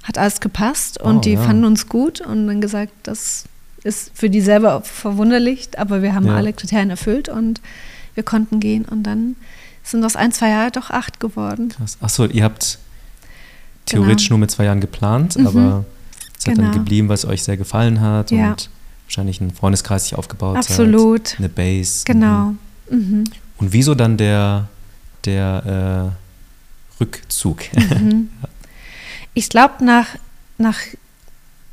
hat alles gepasst und oh, die ja. fanden uns gut und dann gesagt, das ist für die selber verwunderlich, aber wir haben ja. alle Kriterien erfüllt und wir konnten gehen und dann sind aus ein, zwei Jahren doch acht geworden. Krass. Achso, ihr habt theoretisch genau. nur mit zwei Jahren geplant, mhm. aber es hat genau. dann geblieben, weil es euch sehr gefallen hat ja. und wahrscheinlich einen Freundeskreis sich aufgebaut Absolut. Hat, eine Base. Genau. Mhm. Mhm. Und wieso dann der, der äh, Rückzug? Mhm. ich glaube, nach, nach,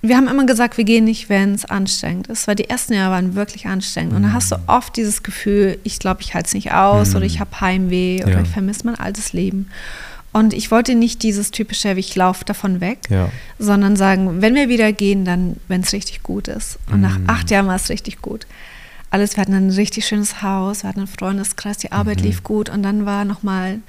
wir haben immer gesagt, wir gehen nicht, wenn es anstrengend ist, weil die ersten Jahre waren wirklich anstrengend. Und dann hast du mhm. oft dieses Gefühl, ich glaube, ich halte es nicht aus oder mhm. ich habe Heimweh oder ja. ich vermisse mein altes Leben. Und ich wollte nicht dieses typische, ich laufe davon weg, ja. sondern sagen, wenn wir wieder gehen, dann, wenn es richtig gut ist. Und mm. nach acht Jahren war es richtig gut. Alles, wir hatten ein richtig schönes Haus, wir hatten einen Freundeskreis, die Arbeit mhm. lief gut und dann war nochmal,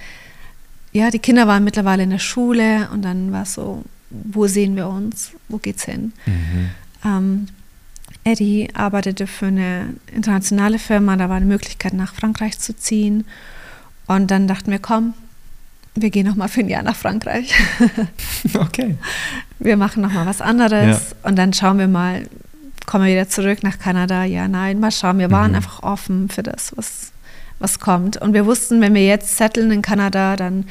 ja, die Kinder waren mittlerweile in der Schule und dann war es so, wo sehen wir uns, wo geht's hin? Mhm. Ähm, Eddie arbeitete für eine internationale Firma, da war eine Möglichkeit, nach Frankreich zu ziehen. Und dann dachten wir, komm, wir gehen noch mal für ein Jahr nach Frankreich. okay. Wir machen noch mal was anderes ja. und dann schauen wir mal, kommen wir wieder zurück nach Kanada? Ja, nein, mal schauen. Wir waren mhm. einfach offen für das, was, was kommt. Und wir wussten, wenn wir jetzt setteln in Kanada, dann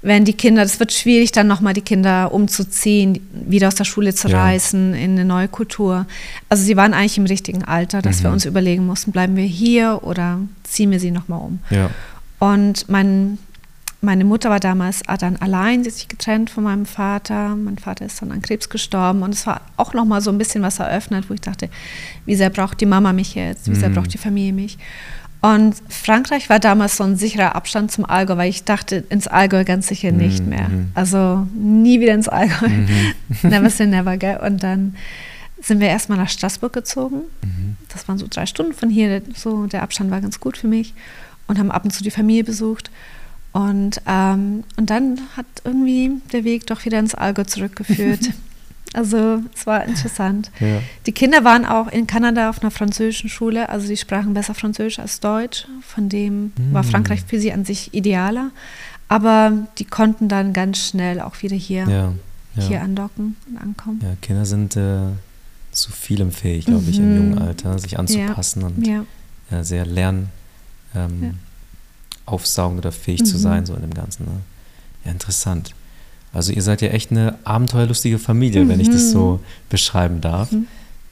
werden die Kinder, das wird schwierig, dann nochmal die Kinder umzuziehen, wieder aus der Schule zu ja. reißen in eine neue Kultur. Also sie waren eigentlich im richtigen Alter, dass mhm. wir uns überlegen mussten, bleiben wir hier oder ziehen wir sie nochmal um. Ja. Und mein meine Mutter war damals dann allein, sie hat sich getrennt von meinem Vater. Mein Vater ist dann an Krebs gestorben und es war auch noch mal so ein bisschen was eröffnet, wo ich dachte, wie sehr braucht die Mama mich jetzt, wie sehr mhm. braucht die Familie mich. Und Frankreich war damals so ein sicherer Abstand zum Allgäu, weil ich dachte, ins Allgäu ganz sicher mhm. nicht mehr. Also nie wieder ins Allgäu. Mhm. never say never, gell? Und dann sind wir erstmal nach Straßburg gezogen. Mhm. Das waren so drei Stunden von hier, so der Abstand war ganz gut für mich und haben ab und zu die Familie besucht. Und, ähm, und dann hat irgendwie der Weg doch wieder ins Allgäu zurückgeführt. also es war interessant. Ja. Die Kinder waren auch in Kanada auf einer französischen Schule, also sie sprachen besser Französisch als Deutsch. Von dem mhm. war Frankreich für sie an sich idealer. Aber die konnten dann ganz schnell auch wieder hier, ja, ja. hier andocken und ankommen. Ja, Kinder sind äh, zu vielem fähig, glaube mhm. ich, im jungen Alter, sich anzupassen und sehr lernen. Ähm, aufsaugend oder fähig mhm. zu sein, so in dem Ganzen. Ne? Ja, interessant. Also ihr seid ja echt eine abenteuerlustige Familie, mhm. wenn ich das so mhm. beschreiben darf. Mhm.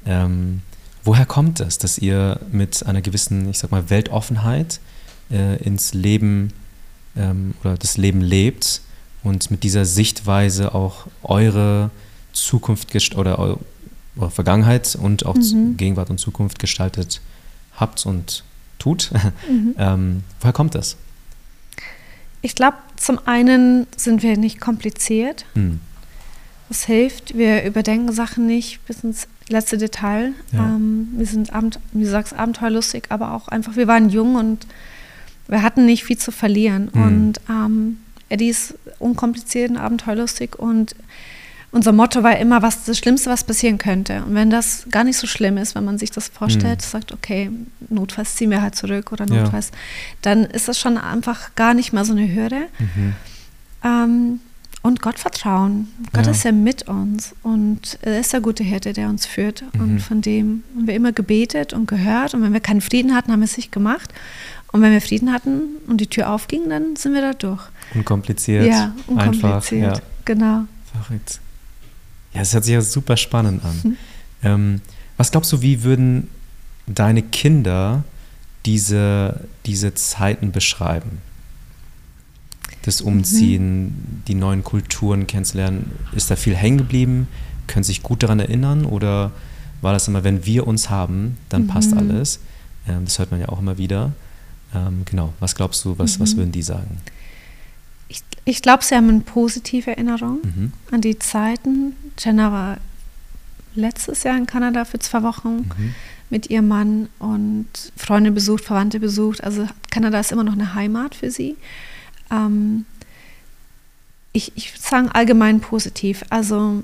Ähm, woher kommt es, dass ihr mit einer gewissen, ich sag mal, Weltoffenheit äh, ins Leben ähm, oder das Leben lebt und mit dieser Sichtweise auch eure Zukunft oder eure, eure Vergangenheit und auch mhm. Gegenwart und Zukunft gestaltet habt und tut. Mhm. ähm, woher kommt das? Ich glaube, zum einen sind wir nicht kompliziert. Mhm. Das hilft. Wir überdenken Sachen nicht bis ins letzte Detail. Ja. Ähm, wir sind, Abend, wie du sagst, abenteuerlustig, aber auch einfach, wir waren jung und wir hatten nicht viel zu verlieren. Mhm. Und ähm, Eddie ist unkompliziert und abenteuerlustig und unser Motto war immer, was das Schlimmste, was passieren könnte. Und wenn das gar nicht so schlimm ist, wenn man sich das vorstellt, mhm. sagt, okay, notfalls ziehen wir halt zurück oder notfalls, ja. dann ist das schon einfach gar nicht mehr so eine Hürde. Mhm. Ähm, und Gott vertrauen. Gott ja. ist ja mit uns und er ist der gute Hirte, der uns führt. Mhm. Und von dem haben wir immer gebetet und gehört. Und wenn wir keinen Frieden hatten, haben wir es nicht gemacht. Und wenn wir Frieden hatten und die Tür aufging, dann sind wir da durch. Unkompliziert. Ja, unkompliziert. Einfach, ja. Genau. Verrückt. Ja, es hört sich ja super spannend an. Mhm. Ähm, was glaubst du, wie würden deine Kinder diese, diese Zeiten beschreiben? Das Umziehen, mhm. die neuen Kulturen kennenzulernen. Ist da viel hängen geblieben? Können sich gut daran erinnern? Oder war das immer, wenn wir uns haben, dann mhm. passt alles? Ähm, das hört man ja auch immer wieder. Ähm, genau, was glaubst du, was, was mhm. würden die sagen? Ich, ich glaube, sie haben eine positive Erinnerung mhm. an die Zeiten. Jenna war letztes Jahr in Kanada für zwei Wochen mhm. mit ihrem Mann und Freunde besucht, Verwandte besucht. Also Kanada ist immer noch eine Heimat für sie. Ähm, ich, ich würde sagen allgemein positiv. Also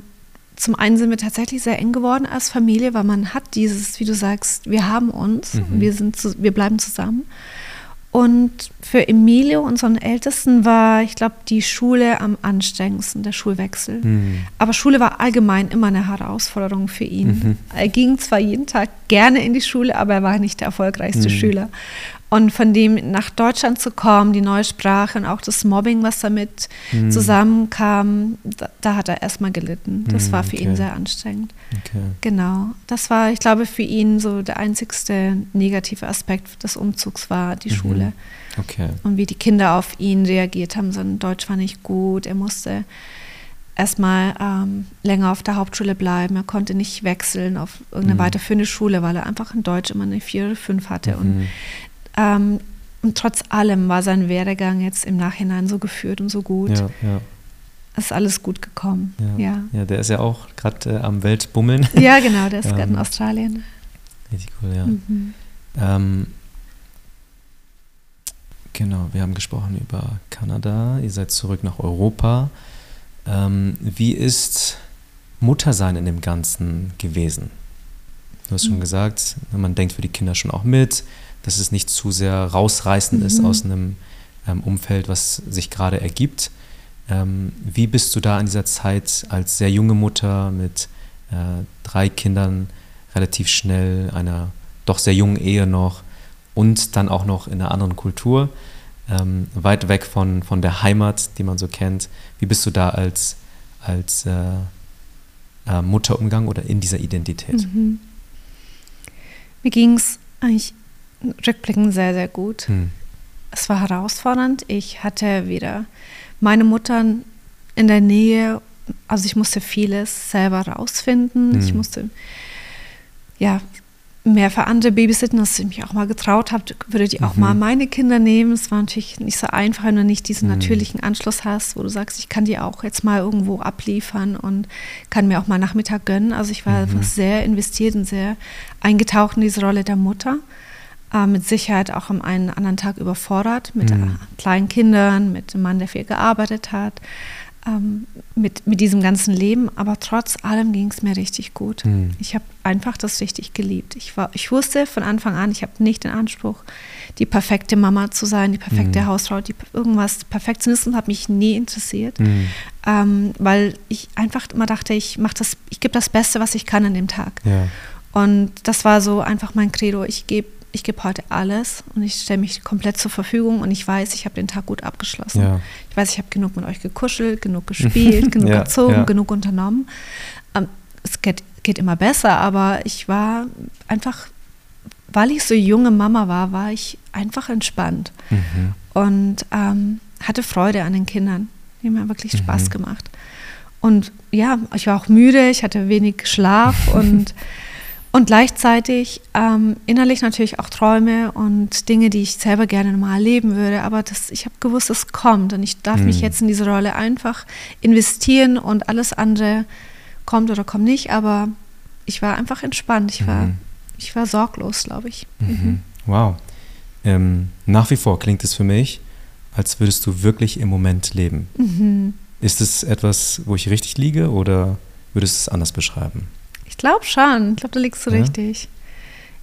zum einen sind wir tatsächlich sehr eng geworden als Familie, weil man hat dieses, wie du sagst, wir haben uns, mhm. wir, sind wir bleiben zusammen. Und für Emilio, unseren Ältesten, war, ich glaube, die Schule am anstrengendsten, der Schulwechsel. Mhm. Aber Schule war allgemein immer eine Herausforderung für ihn. Mhm. Er ging zwar jeden Tag gerne in die Schule, aber er war nicht der erfolgreichste mhm. Schüler. Und von dem nach Deutschland zu kommen, die neue Sprache und auch das Mobbing, was damit mhm. zusammenkam, da, da, hat er erstmal gelitten. Das mhm, war für okay. ihn sehr anstrengend. Okay. Genau. Das war, ich glaube, für ihn so der einzigste negative Aspekt des Umzugs war die mhm. Schule. Okay. Und wie die Kinder auf ihn reagiert haben. Sein Deutsch war nicht gut. Er musste erstmal ähm, länger auf der Hauptschule bleiben. Er konnte nicht wechseln auf irgendeine mhm. weiterführende Schule, weil er einfach in Deutsch immer eine 4 oder 5 hatte. Und mhm. Ähm, und trotz allem war sein Werdegang jetzt im Nachhinein so geführt und so gut. Ja, ja. Ist alles gut gekommen. Ja, ja. ja der ist ja auch gerade äh, am Weltbummeln. Ja, genau, der ist ähm, gerade in Australien. Richtig cool, ja. Mhm. Ähm, genau, wir haben gesprochen über Kanada. Ihr seid zurück nach Europa. Ähm, wie ist Muttersein in dem Ganzen gewesen? Du hast schon mhm. gesagt, man denkt für die Kinder schon auch mit dass es nicht zu sehr rausreißend mhm. ist aus einem ähm, Umfeld, was sich gerade ergibt. Ähm, wie bist du da in dieser Zeit als sehr junge Mutter mit äh, drei Kindern relativ schnell, einer doch sehr jungen Ehe noch und dann auch noch in einer anderen Kultur, ähm, weit weg von, von der Heimat, die man so kennt. Wie bist du da als, als äh, äh, Mutter umgegangen oder in dieser Identität? Mhm. Mir ging es eigentlich rückblickend sehr, sehr gut. Hm. Es war herausfordernd. Ich hatte wieder meine Mutter in der Nähe. Also ich musste vieles selber rausfinden. Hm. Ich musste ja mehr für andere babysitten, dass ich mich auch mal getraut habe, würde ich auch mhm. mal meine Kinder nehmen. Es war natürlich nicht so einfach, wenn du nicht diesen mhm. natürlichen Anschluss hast, wo du sagst, ich kann die auch jetzt mal irgendwo abliefern und kann mir auch mal Nachmittag gönnen. Also ich war mhm. sehr investiert und sehr eingetaucht in diese Rolle der Mutter äh, mit Sicherheit auch am einen anderen Tag überfordert mit mhm. kleinen Kindern, mit einem Mann, der viel gearbeitet hat, ähm, mit, mit diesem ganzen Leben. Aber trotz allem ging es mir richtig gut. Mhm. Ich habe einfach das richtig geliebt. Ich, war, ich wusste von Anfang an, ich habe nicht den Anspruch, die perfekte Mama zu sein, die perfekte mhm. Hausfrau, die irgendwas Perfektionismus hat mich nie interessiert, mhm. ähm, weil ich einfach immer dachte, ich mache das, ich gebe das Beste, was ich kann an dem Tag. Ja. Und das war so einfach mein Credo. Ich gebe ich gebe heute alles und ich stelle mich komplett zur Verfügung und ich weiß, ich habe den Tag gut abgeschlossen. Ja. Ich weiß, ich habe genug mit euch gekuschelt, genug gespielt, genug ja, erzogen, ja. genug unternommen. Ähm, es geht, geht immer besser, aber ich war einfach, weil ich so junge Mama war, war ich einfach entspannt mhm. und ähm, hatte Freude an den Kindern. Die haben mir wirklich mhm. Spaß gemacht. Und ja, ich war auch müde, ich hatte wenig Schlaf und Und gleichzeitig ähm, innerlich natürlich auch Träume und Dinge, die ich selber gerne mal erleben würde. Aber das, ich habe gewusst, es kommt und ich darf mhm. mich jetzt in diese Rolle einfach investieren und alles andere kommt oder kommt nicht. Aber ich war einfach entspannt. Ich war, mhm. ich war sorglos, glaube ich. Mhm. mhm. Wow. Ähm, nach wie vor klingt es für mich, als würdest du wirklich im Moment leben. Mhm. Ist es etwas, wo ich richtig liege oder würdest du es anders beschreiben? Ich glaube schon. Ich glaube, da liegst du ja? richtig.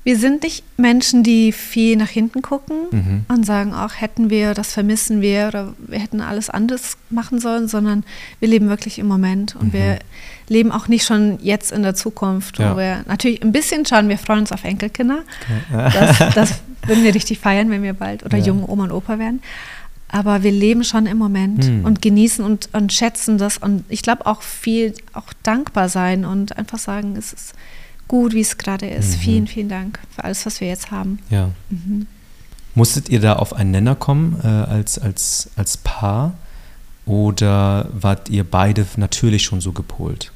Wir sind nicht Menschen, die viel nach hinten gucken mhm. und sagen, auch hätten wir, das vermissen wir oder wir hätten alles anders machen sollen, sondern wir leben wirklich im Moment und mhm. wir leben auch nicht schon jetzt in der Zukunft. Ja. Wo wir natürlich ein bisschen schauen, wir freuen uns auf Enkelkinder. Ja. Das, das würden wir richtig feiern, wenn wir bald oder ja. junge Oma und Opa werden. Aber wir leben schon im Moment mhm. und genießen und, und schätzen das und ich glaube auch viel auch dankbar sein und einfach sagen, es ist gut, wie es gerade ist. Mhm. Vielen, vielen Dank für alles, was wir jetzt haben. Ja. Mhm. Musstet ihr da auf einen Nenner kommen äh, als, als, als Paar oder wart ihr beide natürlich schon so gepolt?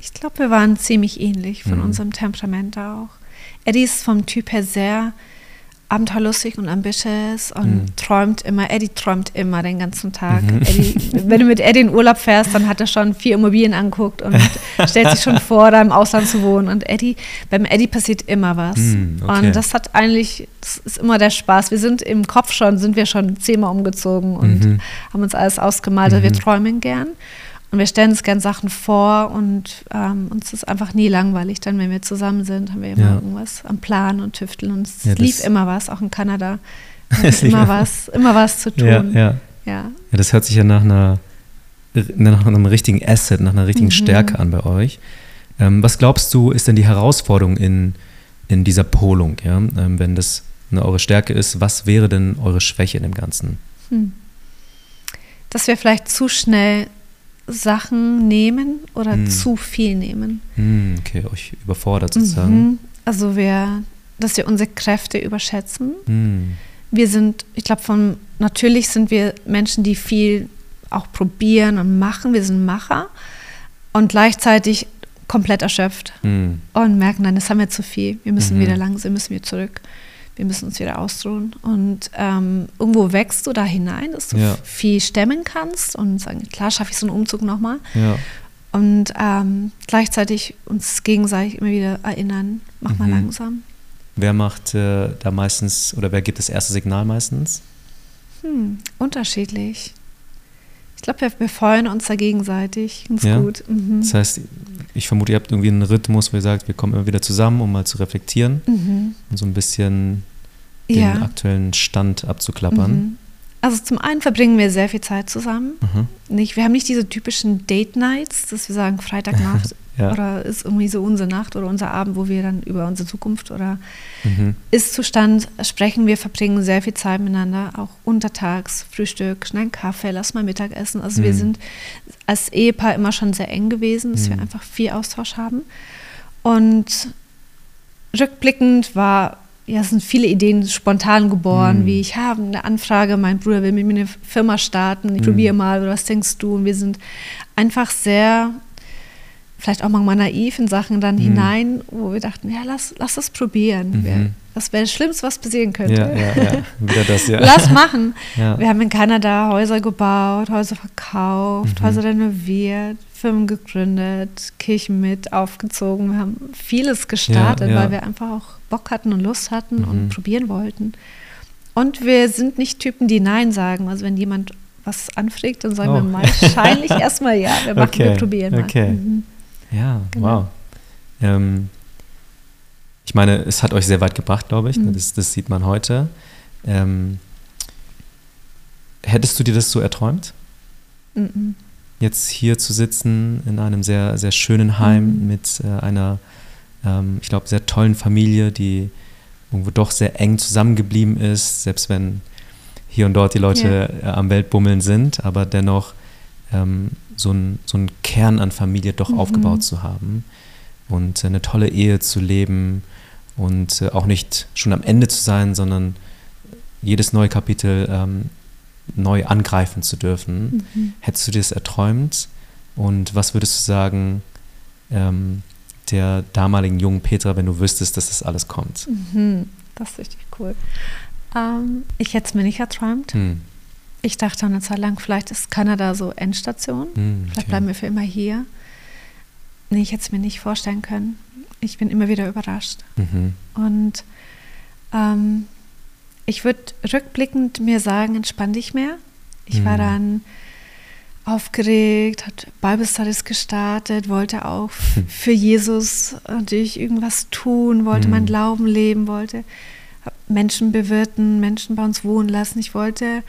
Ich glaube, wir waren ziemlich ähnlich von mhm. unserem Temperament auch. Eddie ist vom Typ her sehr abenteuerlustig und ambitious und mhm. träumt immer. Eddie träumt immer den ganzen Tag. Mhm. Eddie, wenn du mit Eddie in Urlaub fährst, dann hat er schon vier Immobilien anguckt und stellt sich schon vor, da im Ausland zu wohnen. Und Eddie, beim Eddie passiert immer was. Mhm, okay. Und das hat eigentlich, das ist immer der Spaß. Wir sind im Kopf schon, sind wir schon zehnmal umgezogen und mhm. haben uns alles ausgemalt. Also wir mhm. träumen gern. Und wir stellen uns gern Sachen vor und ähm, uns ist einfach nie langweilig. Dann, wenn wir zusammen sind, haben wir immer ja. irgendwas am Plan und tüfteln. Und es ja, lief immer was, auch in Kanada. Es immer was, immer was zu tun. Ja, ja. ja. ja das hört sich ja nach einer nach einem richtigen Asset, nach einer richtigen mhm. Stärke an bei euch. Ähm, was glaubst du, ist denn die Herausforderung in, in dieser Polung? Ja? Ähm, wenn das eine, eure Stärke ist, was wäre denn eure Schwäche in dem Ganzen? Hm. Dass wir vielleicht zu schnell Sachen nehmen oder hm. zu viel nehmen. Hm, okay, euch überfordert sozusagen. Mhm. Also wir, dass wir unsere Kräfte überschätzen. Hm. Wir sind, ich glaube, von natürlich sind wir Menschen, die viel auch probieren und machen. Wir sind Macher und gleichzeitig komplett erschöpft hm. und merken dann, das haben wir zu viel. Wir müssen mhm. wieder langsam, müssen wir zurück wir müssen uns wieder ausruhen. Und ähm, irgendwo wächst du da hinein, dass du ja. viel stemmen kannst und sagen, klar schaffe ich so einen Umzug nochmal. Ja. Und ähm, gleichzeitig uns gegenseitig immer wieder erinnern, mach mhm. mal langsam. Wer macht äh, da meistens oder wer gibt das erste Signal meistens? Hm, unterschiedlich. Ich glaube, wir, wir freuen uns da gegenseitig ganz ja? gut. Mhm. Das heißt, ich vermute, ihr habt irgendwie einen Rhythmus, wo ihr sagt, wir kommen immer wieder zusammen, um mal zu reflektieren mhm. und so ein bisschen den ja. aktuellen Stand abzuklappern. Mhm. Also zum einen verbringen wir sehr viel Zeit zusammen. Mhm. Nicht, wir haben nicht diese typischen Date Nights, dass wir sagen Freitagnacht ja. oder ist irgendwie so unsere Nacht oder unser Abend, wo wir dann über unsere Zukunft oder mhm. Ist-Zustand sprechen. Wir verbringen sehr viel Zeit miteinander, auch untertags, Frühstück, schnell einen Kaffee, lass mal Mittagessen. Also mhm. wir sind als Ehepaar immer schon sehr eng gewesen, dass wir mhm. einfach viel Austausch haben. Und rückblickend war ja, es sind viele Ideen spontan geboren, mhm. wie ich habe eine Anfrage, mein Bruder will mit mir eine Firma starten, ich mhm. probiere mal, was denkst du? Und wir sind einfach sehr, vielleicht auch manchmal naiv in Sachen dann mhm. hinein, wo wir dachten, ja, lass, lass das probieren. Mhm. das wäre das Schlimmste, was passieren könnte. Ja, ja, ja. Wieder das, ja. lass machen. Ja. Wir haben in Kanada Häuser gebaut, Häuser verkauft, mhm. Häuser renoviert, Firmen gegründet, Kirchen mit aufgezogen. Wir haben vieles gestartet, weil wir einfach auch Bock hatten und Lust hatten mhm. und probieren wollten. Und wir sind nicht Typen, die Nein sagen. Also wenn jemand was anfragt, dann sagen oh. wir wahrscheinlich erstmal ja, wir machen, okay. wir probieren mal. Okay. Mhm. Ja, genau. wow. Ähm, ich meine, es hat euch sehr weit gebracht, glaube ich. Mhm. Das, das, sieht man heute. Ähm, hättest du dir das so erträumt? Mhm. Jetzt hier zu sitzen in einem sehr, sehr schönen Heim mhm. mit äh, einer ähm, ich glaube, sehr tollen Familie, die irgendwo doch sehr eng zusammengeblieben ist, selbst wenn hier und dort die Leute ja. Äh, am Weltbummeln sind, aber dennoch ähm, so, ein, so ein Kern an Familie doch mhm. aufgebaut zu haben und eine tolle Ehe zu leben und äh, auch nicht schon am Ende zu sein, sondern jedes neue Kapitel ähm, neu angreifen zu dürfen. Mhm. Hättest du dir das erträumt? Und was würdest du sagen, ähm, der damaligen jungen Petra, wenn du wüsstest, dass das alles kommt? Mhm, das ist richtig cool. Ähm, ich hätte es mir nicht erträumt. Hm. Ich dachte eine Zeit lang, vielleicht ist Kanada so Endstation. Hm, okay. Vielleicht bleiben wir für immer hier. Nee, ich hätte es mir nicht vorstellen können. Ich bin immer wieder überrascht. Mhm. Und ähm, ich würde rückblickend mir sagen, entspann dich mehr. Ich mhm. war dann aufgeregt, hat Bible Studies gestartet, wollte auch für Jesus natürlich irgendwas tun, wollte mhm. mein Glauben leben, wollte Menschen bewirten, Menschen bei uns wohnen lassen. Ich wollte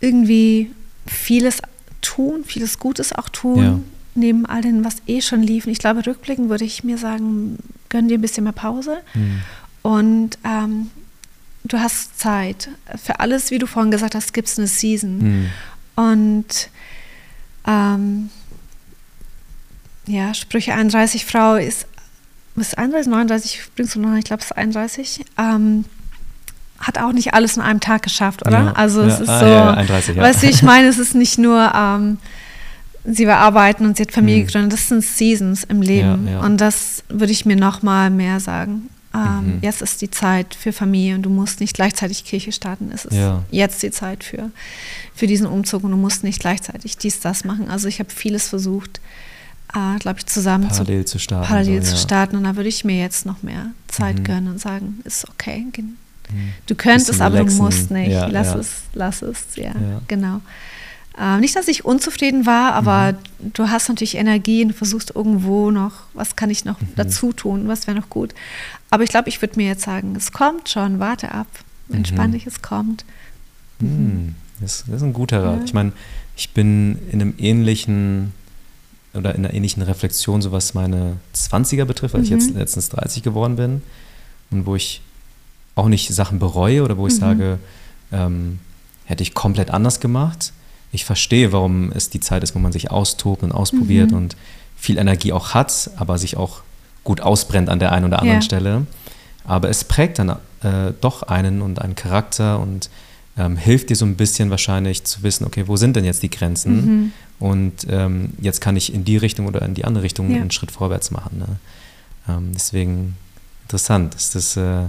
irgendwie vieles tun, vieles Gutes auch tun, ja. neben all dem, was eh schon lief. Und ich glaube, rückblickend würde ich mir sagen, gönn dir ein bisschen mehr Pause. Mhm. Und ähm, du hast Zeit. Für alles, wie du vorhin gesagt hast, gibt es eine Season. Mhm. Und ähm, ja, Sprüche 31, Frau ist, ist 31, 39, bringst du noch, ich glaube, es ist 31. Ähm, hat auch nicht alles in einem Tag geschafft, oder? Ja, also es ja, ist ah, so, ja, 31, weißt du, ich meine, es ist nicht nur, ähm, sie war arbeiten und sie hat Familie mhm. gegründet, das sind Seasons im Leben und das würde ich mir noch mal mehr sagen. Ähm, mhm. Jetzt ist die Zeit für Familie und du musst nicht gleichzeitig Kirche starten. Es ist jetzt die Zeit für, für diesen Umzug und du musst nicht gleichzeitig dies, das machen. Also ich habe vieles versucht, äh, glaube ich, zusammen parallel zu, zu starten. Parallel so, zu starten und da würde ich mir jetzt noch mehr Zeit mhm. gönnen und sagen, ist okay, Du könntest, aber du musst nicht. Ja, lass ja. es, lass es, ja, ja. genau. Ähm, nicht, dass ich unzufrieden war, aber mhm. du hast natürlich Energie und versuchst irgendwo noch, was kann ich noch mhm. dazu tun, was wäre noch gut. Aber ich glaube, ich würde mir jetzt sagen, es kommt schon, warte ab, entspann mhm. dich, es kommt. Mhm. Das, das, ist ein guter Rat. Ich meine, ich bin in einem ähnlichen oder in einer ähnlichen Reflexion, so was meine 20er betrifft, weil ich jetzt mhm. letztens 30 geworden bin und wo ich auch nicht Sachen bereue oder wo ich mhm. sage, ähm, hätte ich komplett anders gemacht. Ich verstehe, warum es die Zeit ist, wo man sich austobt und ausprobiert mhm. und viel Energie auch hat, aber sich auch gut ausbrennt an der einen oder anderen ja. Stelle. Aber es prägt dann äh, doch einen und einen Charakter und ähm, hilft dir so ein bisschen wahrscheinlich zu wissen, okay, wo sind denn jetzt die Grenzen? Mhm. Und ähm, jetzt kann ich in die Richtung oder in die andere Richtung ja. einen Schritt vorwärts machen. Ne? Ähm, deswegen interessant. Ist das äh,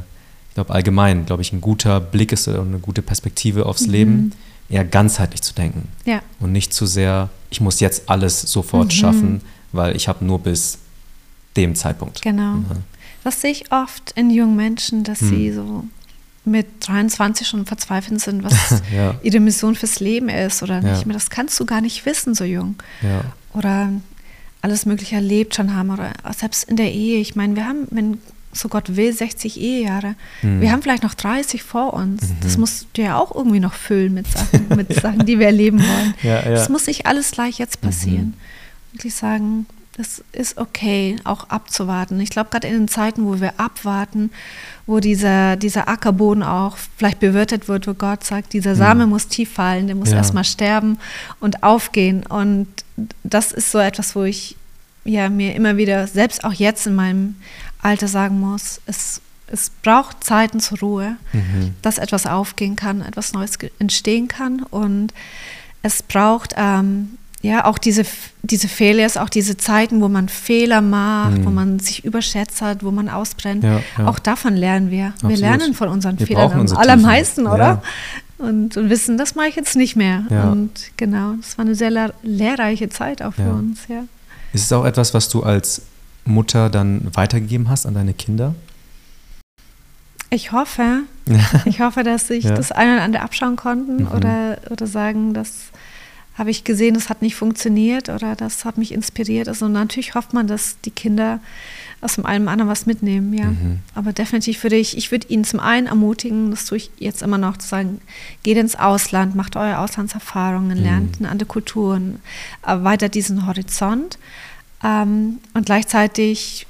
ich glaube allgemein, glaube ich, ein guter Blick ist und eine gute Perspektive aufs mhm. Leben, eher ganzheitlich zu denken. Ja. Und nicht zu sehr, ich muss jetzt alles sofort mhm. schaffen, weil ich habe nur bis dem Zeitpunkt. Genau. Ja. Das sehe ich oft in jungen Menschen, dass hm. sie so mit 23 schon verzweifelt sind, was ja. ihre Mission fürs Leben ist oder nicht mehr. Das kannst du gar nicht wissen, so jung. Ja. Oder alles Mögliche erlebt schon haben oder selbst in der Ehe. Ich meine, wir haben, wenn so Gott will, 60 Ehejahre. Mhm. Wir haben vielleicht noch 30 vor uns. Mhm. Das musst du ja auch irgendwie noch füllen mit Sachen, mit. Sachen, die wir erleben wollen. Ja, ja. Das muss nicht alles gleich jetzt passieren. Mhm. Wirklich sagen, das ist okay, auch abzuwarten. Ich glaube, gerade in den Zeiten, wo wir abwarten, wo dieser, dieser Ackerboden auch vielleicht bewirtet wird, wo Gott sagt, dieser Same mhm. muss tief fallen, der muss ja. erstmal sterben und aufgehen. Und das ist so etwas, wo ich ja mir immer wieder, selbst auch jetzt in meinem Alter sagen muss, es, es braucht Zeiten zur Ruhe, mhm. dass etwas aufgehen kann, etwas Neues entstehen kann und es braucht ähm, ja auch diese, diese Fehler, auch diese Zeiten, wo man Fehler macht, mhm. wo man sich überschätzt hat, wo man ausbrennt. Ja, ja. Auch davon lernen wir. Absolut. Wir lernen von unseren wir Fehlern am allermeisten, oder? Ja. Und, und, wissen, das mache ich jetzt nicht mehr. Und genau, das war eine sehr lehrreiche Zeit auch für uns. Ja. Ist es auch etwas, was du als Mutter dann weitergegeben hast an deine Kinder? Ich hoffe. ich hoffe, dass sich ja. das eine oder andere abschauen konnten mhm. oder, oder sagen, das habe ich gesehen, das hat nicht funktioniert oder das hat mich inspiriert. Also natürlich hofft man, dass die Kinder aus dem einen anderen was mitnehmen, ja. Mhm. Aber definitiv würde ich, ich würde ihnen zum einen ermutigen, das tue ich jetzt immer noch, zu sagen, geht ins Ausland, macht eure Auslandserfahrungen, mhm. lernt andere Kulturen, erweitert diesen Horizont. Ähm, und gleichzeitig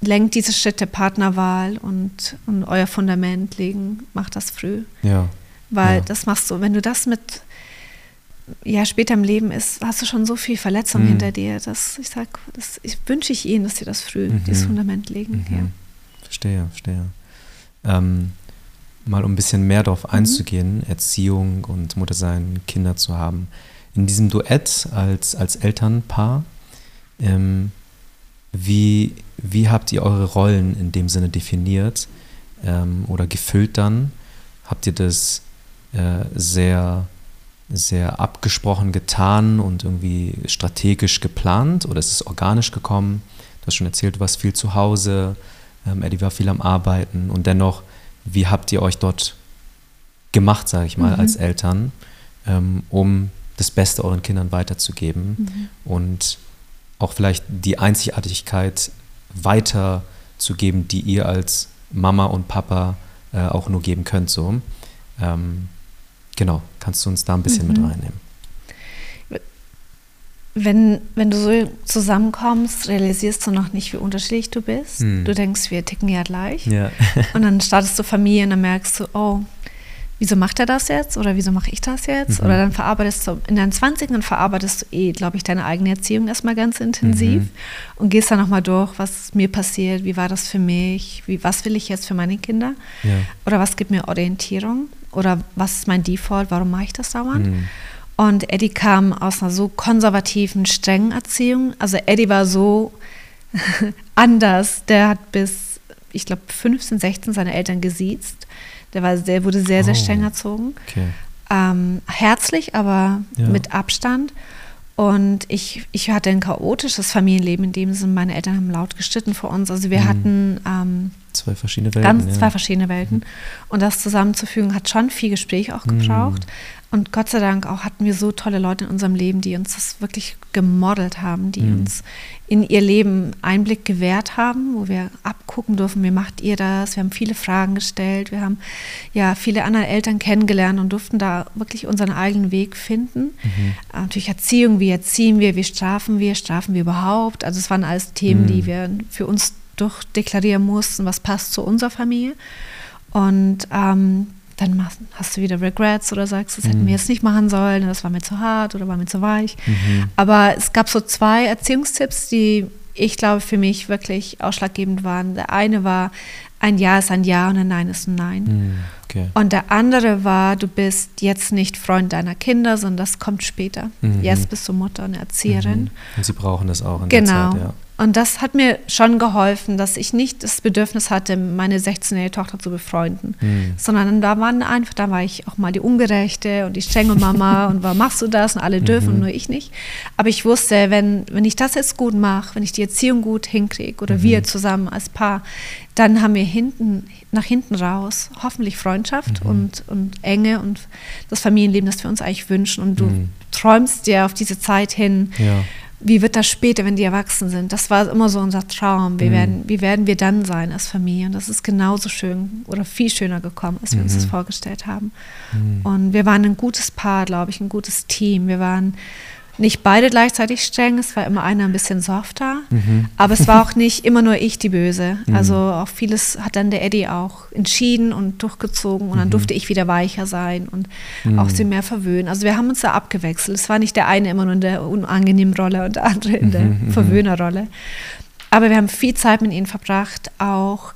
lenkt diese Schritte Partnerwahl und, und euer Fundament legen, macht das früh. Ja. Weil ja. das machst du, wenn du das mit ja, später im Leben ist, hast du schon so viel Verletzung mhm. hinter dir, dass ich sage, ich, wünsche ich ihnen, dass sie das früh, mhm. dieses Fundament legen. Mhm. Ja. Verstehe, verstehe. Ähm, mal um ein bisschen mehr darauf mhm. einzugehen, Erziehung und Muttersein, Kinder zu haben in diesem Duett als, als Elternpaar, ähm, wie, wie habt ihr eure Rollen in dem Sinne definiert ähm, oder gefüllt dann? Habt ihr das äh, sehr, sehr abgesprochen getan und irgendwie strategisch geplant oder ist es organisch gekommen? Du hast schon erzählt, du warst viel zu Hause, ähm, Eddie war viel am Arbeiten und dennoch, wie habt ihr euch dort gemacht, sage ich mal, mhm. als Eltern, ähm, um das Beste euren Kindern weiterzugeben mhm. und auch vielleicht die Einzigartigkeit weiterzugeben, die ihr als Mama und Papa äh, auch nur geben könnt. So. Ähm, genau, kannst du uns da ein bisschen mhm. mit reinnehmen? Wenn, wenn du so zusammenkommst, realisierst du noch nicht, wie unterschiedlich du bist. Mhm. Du denkst, wir ticken ja gleich. Ja. und dann startest du Familie und dann merkst du, oh, wieso macht er das jetzt oder wieso mache ich das jetzt? Mhm. Oder dann verarbeitest du in deinen 20ern verarbeitest du eh, glaube ich, deine eigene Erziehung erstmal ganz intensiv mhm. und gehst dann nochmal durch, was mir passiert, wie war das für mich, wie, was will ich jetzt für meine Kinder? Ja. Oder was gibt mir Orientierung? Oder was ist mein Default, warum mache ich das dauernd? Mhm. Und Eddie kam aus einer so konservativen, strengen Erziehung. Also Eddie war so anders. Der hat bis, ich glaube, 15, 16 seine Eltern gesiezt. Der war sehr, wurde sehr, sehr oh, streng erzogen. Okay. Ähm, herzlich, aber ja. mit Abstand. Und ich, ich hatte ein chaotisches Familienleben, in dem Sinne, meine Eltern haben laut gestritten vor uns. Also wir mhm. hatten ähm, zwei verschiedene Welten. Ganz ja. zwei verschiedene Welten. Und das zusammenzufügen hat schon viel Gespräch auch gebraucht. Mhm. Und Gott sei Dank auch hatten wir so tolle Leute in unserem Leben, die uns das wirklich gemodelt haben, die mhm. uns in ihr Leben Einblick gewährt haben, wo wir abgucken dürfen, wie macht ihr das? Wir haben viele Fragen gestellt, wir haben ja viele andere Eltern kennengelernt und durften da wirklich unseren eigenen Weg finden. Mhm. Äh, natürlich Erziehung, wie erziehen wir, wie strafen wir, strafen wir überhaupt? Also es waren alles Themen, mhm. die wir für uns durchdeklarieren mussten, was passt zu unserer Familie. Und ähm, dann hast du wieder Regrets oder sagst, das hätten mhm. wir jetzt nicht machen sollen, das war mir zu hart oder war mir zu weich. Mhm. Aber es gab so zwei Erziehungstipps, die ich glaube für mich wirklich ausschlaggebend waren. Der eine war, ein Ja ist ein Ja und ein Nein ist ein Nein. Mhm. Okay. Und der andere war, du bist jetzt nicht Freund deiner Kinder, sondern das kommt später. Mhm. Jetzt bist du Mutter und Erzieherin. Mhm. Und sie brauchen das auch in genau. der Zeit, ja. Und das hat mir schon geholfen, dass ich nicht das Bedürfnis hatte, meine 16-jährige Tochter zu befreunden, mhm. sondern da waren einfach, da war ich auch mal die Ungerechte und die strenge Mama und warum machst du das und alle dürfen, mhm. nur ich nicht. Aber ich wusste, wenn, wenn ich das jetzt gut mache, wenn ich die Erziehung gut hinkriege oder mhm. wir zusammen als Paar, dann haben wir hinten, nach hinten raus hoffentlich Freundschaft mhm. und, und Enge und das Familienleben, das wir uns eigentlich wünschen. Und du mhm. träumst dir auf diese Zeit hin. Ja wie wird das später, wenn die erwachsen sind? Das war immer so unser Traum. Wie, mhm. werden, wie werden wir dann sein als Familie? Und das ist genauso schön oder viel schöner gekommen, als wir mhm. uns das mhm. vorgestellt haben. Mhm. Und wir waren ein gutes Paar, glaube ich, ein gutes Team. Wir waren nicht beide gleichzeitig streng, es war immer einer ein bisschen softer, mhm. aber es war auch nicht immer nur ich die Böse. Mhm. Also auch vieles hat dann der Eddie auch entschieden und durchgezogen und dann mhm. durfte ich wieder weicher sein und mhm. auch sie mehr verwöhnen. Also wir haben uns da abgewechselt. Es war nicht der eine immer nur in der unangenehmen Rolle und der andere in der mhm. Verwöhnerrolle. Aber wir haben viel Zeit mit ihnen verbracht, auch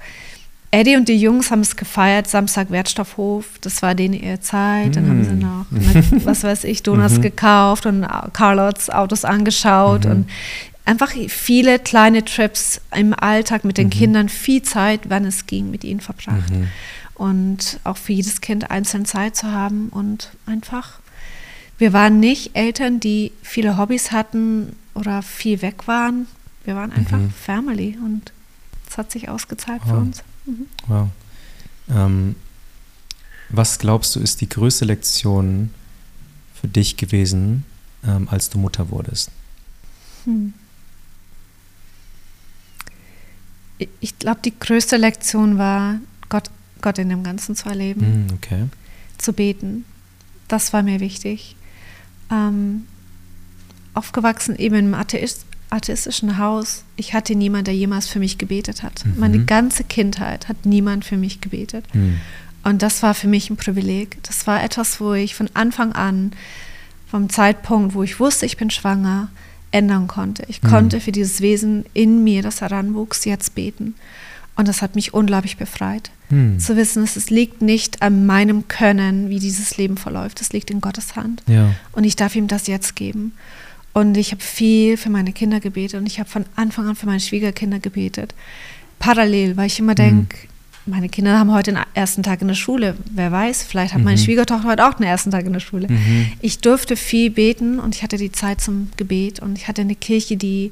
Eddie und die Jungs haben es gefeiert, Samstag Wertstoffhof, das war denen ihre Zeit. Dann haben sie mm. noch, was weiß ich, Donuts mhm. gekauft und Carlots Autos angeschaut mhm. und einfach viele kleine Trips im Alltag mit den mhm. Kindern, viel Zeit, wann es ging, mit ihnen verbracht. Mhm. Und auch für jedes Kind einzeln Zeit zu haben und einfach, wir waren nicht Eltern, die viele Hobbys hatten oder viel weg waren. Wir waren einfach mhm. Family und es hat sich ausgezahlt oh. für uns. Mhm. Wow. Ähm, was glaubst du, ist die größte Lektion für dich gewesen, ähm, als du Mutter wurdest? Hm. Ich glaube, die größte Lektion war, Gott, Gott in dem Ganzen zu erleben. Mm, okay. Zu beten. Das war mir wichtig. Ähm, aufgewachsen eben im Atheist, atheistischen Haus, ich hatte niemanden, der jemals für mich gebetet hat. Mhm. Meine ganze Kindheit hat niemand für mich gebetet. Mhm. Und das war für mich ein Privileg. Das war etwas, wo ich von Anfang an, vom Zeitpunkt, wo ich wusste, ich bin schwanger, ändern konnte. Ich mhm. konnte für dieses Wesen in mir, das heranwuchs, jetzt beten. Und das hat mich unglaublich befreit. Mhm. Zu wissen, es liegt nicht an meinem Können, wie dieses Leben verläuft. Es liegt in Gottes Hand. Ja. Und ich darf ihm das jetzt geben. Und ich habe viel für meine Kinder gebetet und ich habe von Anfang an für meine Schwiegerkinder gebetet. Parallel, weil ich immer denke, mhm. meine Kinder haben heute den ersten Tag in der Schule. Wer weiß, vielleicht hat meine mhm. Schwiegertochter heute auch den ersten Tag in der Schule. Mhm. Ich durfte viel beten und ich hatte die Zeit zum Gebet und ich hatte eine Kirche, die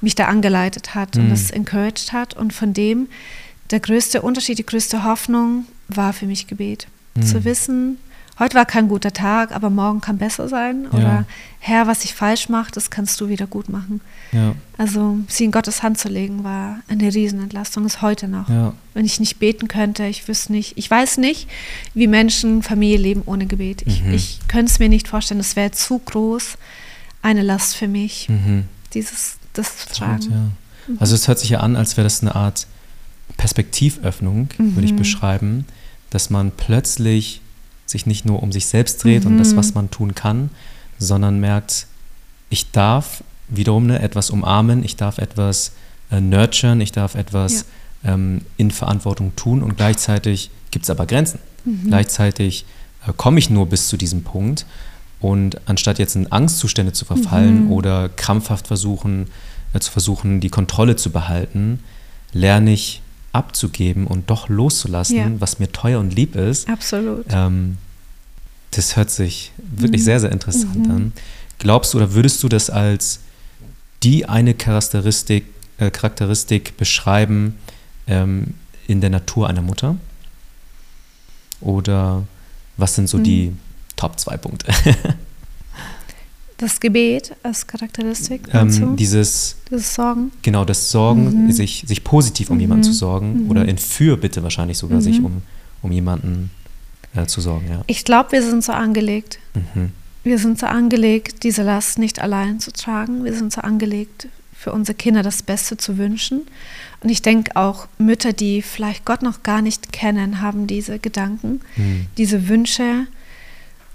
mich da angeleitet hat und mhm. das encouraged hat. Und von dem, der größte Unterschied, die größte Hoffnung war für mich Gebet. Zu mhm. wissen, heute war kein guter Tag, aber morgen kann besser sein. Oder Ja. Herr, was ich falsch mache, das kannst du wieder gut machen. Ja, Also sie in Gottes Hand zu legen, war eine Riesenentlastung, ist heute noch. ja, Wenn ich nicht beten könnte, ich wüsste nicht, ich weiß nicht, wie Menschen Familie leben ohne Gebet. Ich, Mhm. ich könnte es mir nicht vorstellen, es wäre zu groß, eine Last für mich, mhm. dieses, das tragen. ja. Also es hört sich ja an, als wäre das eine Art Perspektivöffnung, würde ich Mhm. beschreiben, dass man plötzlich sich nicht nur um sich selbst dreht und das, Mhm. was man tun kann, sondern merkt, ich darf wiederum ne, etwas umarmen, ich darf etwas äh, nurturen, ich darf etwas ähm, in Verantwortung tun und gleichzeitig gibt es aber Grenzen. Mhm. Gleichzeitig äh, komme ich nur bis zu diesem Punkt und anstatt jetzt in Angstzustände zu verfallen Mhm. oder krampfhaft versuchen, äh, zu versuchen, die Kontrolle zu behalten, lerne ich abzugeben und doch loszulassen, Ja. was mir teuer und lieb ist. Absolut. Ähm, das hört sich wirklich Mhm. sehr, sehr interessant Mhm. an. Glaubst du oder würdest du das als die eine Charakteristik, äh, Charakteristik beschreiben ähm, in der Natur einer Mutter? Oder was sind so Mhm. die Top zwei Punkte? Das Gebet als Charakteristik dazu, ähm, dieses, dieses Sorgen. genau, das Sorgen, Mhm. sich, sich positiv um Mhm. jemanden zu sorgen Mhm. oder in Fürbitte wahrscheinlich sogar sich Mhm. um, um jemanden äh, zu sorgen, ja. Ich glaube, wir sind so angelegt. Mhm. Wir sind so angelegt, diese Last nicht allein zu tragen. Wir sind so angelegt, für unsere Kinder das Beste zu wünschen. Und ich denke auch Mütter, die vielleicht Gott noch gar nicht kennen, haben diese Gedanken, Mhm. diese Wünsche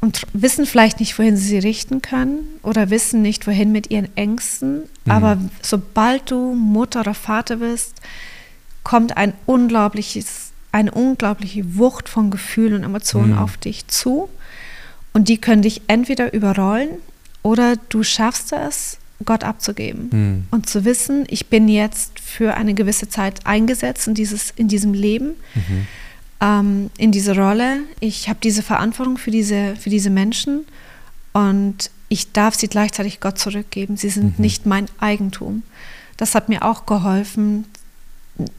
und wissen vielleicht nicht, wohin sie sie richten können oder wissen nicht, wohin mit ihren Ängsten. Mhm. Aber sobald du Mutter oder Vater bist, kommt ein unglaubliches, eine unglaubliche Wucht von Gefühlen und Emotionen Mhm. auf dich zu. Und die können dich entweder überrollen oder du schaffst es, Gott abzugeben. Mhm. Und zu wissen, ich bin jetzt für eine gewisse Zeit eingesetzt in, dieses, in diesem Leben, Mhm. Ähm, in diese Rolle. Ich habe diese Verantwortung für diese, für diese Menschen und ich darf sie gleichzeitig Gott zurückgeben. Sie sind Mhm. nicht mein Eigentum. Das hat mir auch geholfen,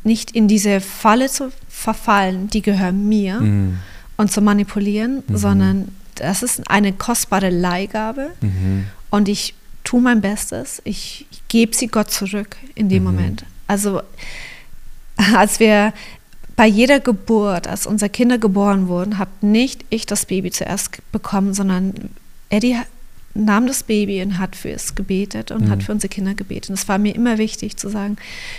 nicht in diese Falle zu verfallen, die gehören mir Mhm. und zu manipulieren, Mhm. sondern das ist eine kostbare Leihgabe Mhm. und ich tue mein Bestes. Ich, ich gebe sie Gott zurück in dem Mhm. Moment. Also als wir bei jeder Geburt, als unsere Kinder geboren wurden, habe nicht ich das Baby zuerst bekommen, sondern Eddie nahm das Baby und hat für es gebetet und Mhm. hat für unsere Kinder gebetet. Und es war mir immer wichtig zu sagen,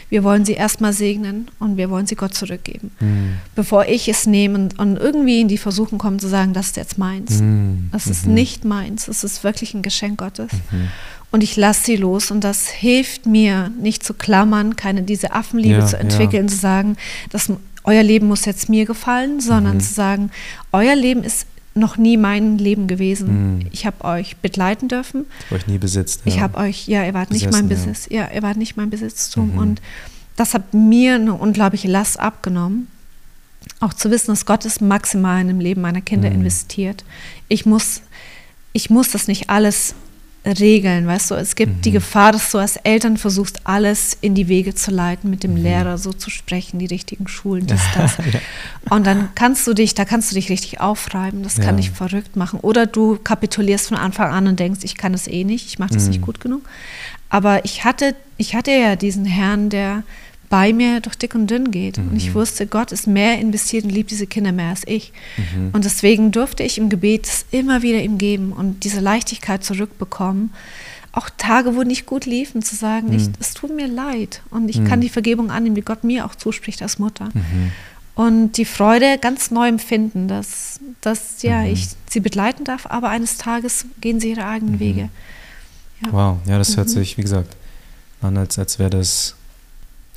wir wollen sie erstmal segnen und wir wollen sie Gott zurückgeben, Mhm. bevor ich es nehme und, irgendwie in die Versuchung komme zu sagen, das ist jetzt meins. Mhm. Das ist Mhm. nicht meins, es ist wirklich ein Geschenk Gottes. Mhm. Und ich lasse sie los und das hilft mir, nicht zu klammern, keine diese Affenliebe Ja, zu entwickeln, zu sagen, dass euer Leben muss jetzt mir gefallen, sondern Mhm. zu sagen, euer Leben ist noch nie mein Leben gewesen. Mhm. Ich habe euch begleiten dürfen. Ich euch nie besitzt. Ich ja. habe euch, ja, ihr wart nicht mein ja. Besitz. Ja. ihr wart nicht mein Besitztum. Mhm. Und das hat mir eine unglaubliche Last abgenommen. Auch zu wissen, dass Gott es maximal in dem Leben meiner Kinder Mhm. investiert. Ich muss, ich muss das nicht alles regeln, weißt du? Es gibt Mhm. die Gefahr, dass du als Eltern versuchst, alles in die Wege zu leiten, mit dem Mhm. Lehrer so zu sprechen, die richtigen Schulen, dies, das. Und dann kannst du dich, da kannst du dich richtig aufreiben, das kann Ja. dich verrückt machen. Oder du kapitulierst von Anfang an und denkst, ich kann das eh nicht, ich mache das Mhm. nicht gut genug. Aber ich hatte, ich hatte ja diesen Herrn, der bei mir durch dick und dünn geht. Und ich Mhm. wusste, Gott ist mehr investiert und liebt diese Kinder mehr als ich. Mhm. Und deswegen durfte ich im Gebet immer wieder ihm geben und diese Leichtigkeit zurückbekommen. Auch Tage, wo nicht gut liefen, zu sagen, ich, Mhm. es tut mir leid. Und ich Mhm. kann die Vergebung annehmen, die Gott mir auch zuspricht als Mutter. Mhm. Und die Freude ganz neu empfinden, dass, dass ja, Mhm. ich sie begleiten darf, aber eines Tages gehen sie ihre eigenen Mhm. Wege. Ja. Wow, ja, das hört Mhm. sich, wie gesagt, an, als, als wäre das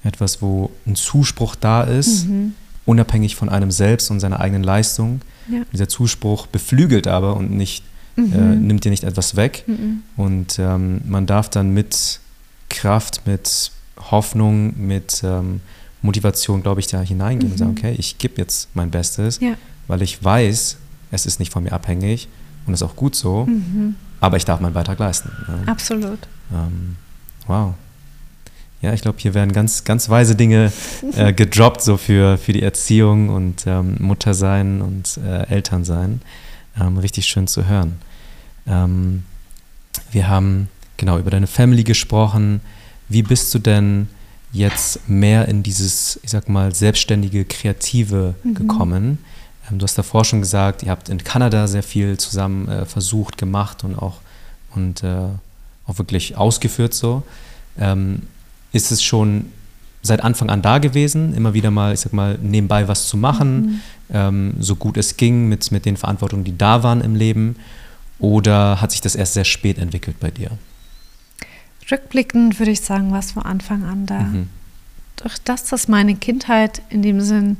etwas, wo ein Zuspruch da ist, Mhm. unabhängig von einem selbst und seiner eigenen Leistung. Ja. Dieser Zuspruch beflügelt aber und nicht, äh, Mhm. nimmt dir nicht etwas weg. Mhm. Und ähm, man darf dann mit Kraft, mit Hoffnung, mit ähm, Motivation, glaube ich, da hineingehen und sagen, Mhm. okay, ich gebe jetzt mein Bestes, Ja. weil ich weiß, es ist nicht von mir abhängig und ist auch gut so, Mhm. aber ich darf meinen Beitrag leisten. Ja. Absolut. Ähm, wow. Ja, ich glaube, hier werden ganz, ganz weise Dinge äh, gedroppt, so für, für die Erziehung und ähm, Muttersein und äh, Elternsein. Ähm, richtig schön zu hören. Ähm, wir haben genau über deine Family gesprochen. Wie bist du denn jetzt mehr in dieses, ich sag mal, selbstständige, kreative mhm. gekommen? Ähm, du hast davor schon gesagt, ihr habt in Kanada sehr viel zusammen äh, versucht, gemacht und auch, und, äh, auch wirklich ausgeführt so. Ist es schon seit Anfang an da gewesen, immer wieder mal, ich sag mal, nebenbei was zu machen, mhm. ähm, so gut es ging mit, mit den Verantwortungen, die da waren im Leben? Oder hat sich das erst sehr spät entwickelt bei dir? Rückblickend würde ich sagen, war es von Anfang an da. Mhm. Durch das, dass meine Kindheit in dem Sinn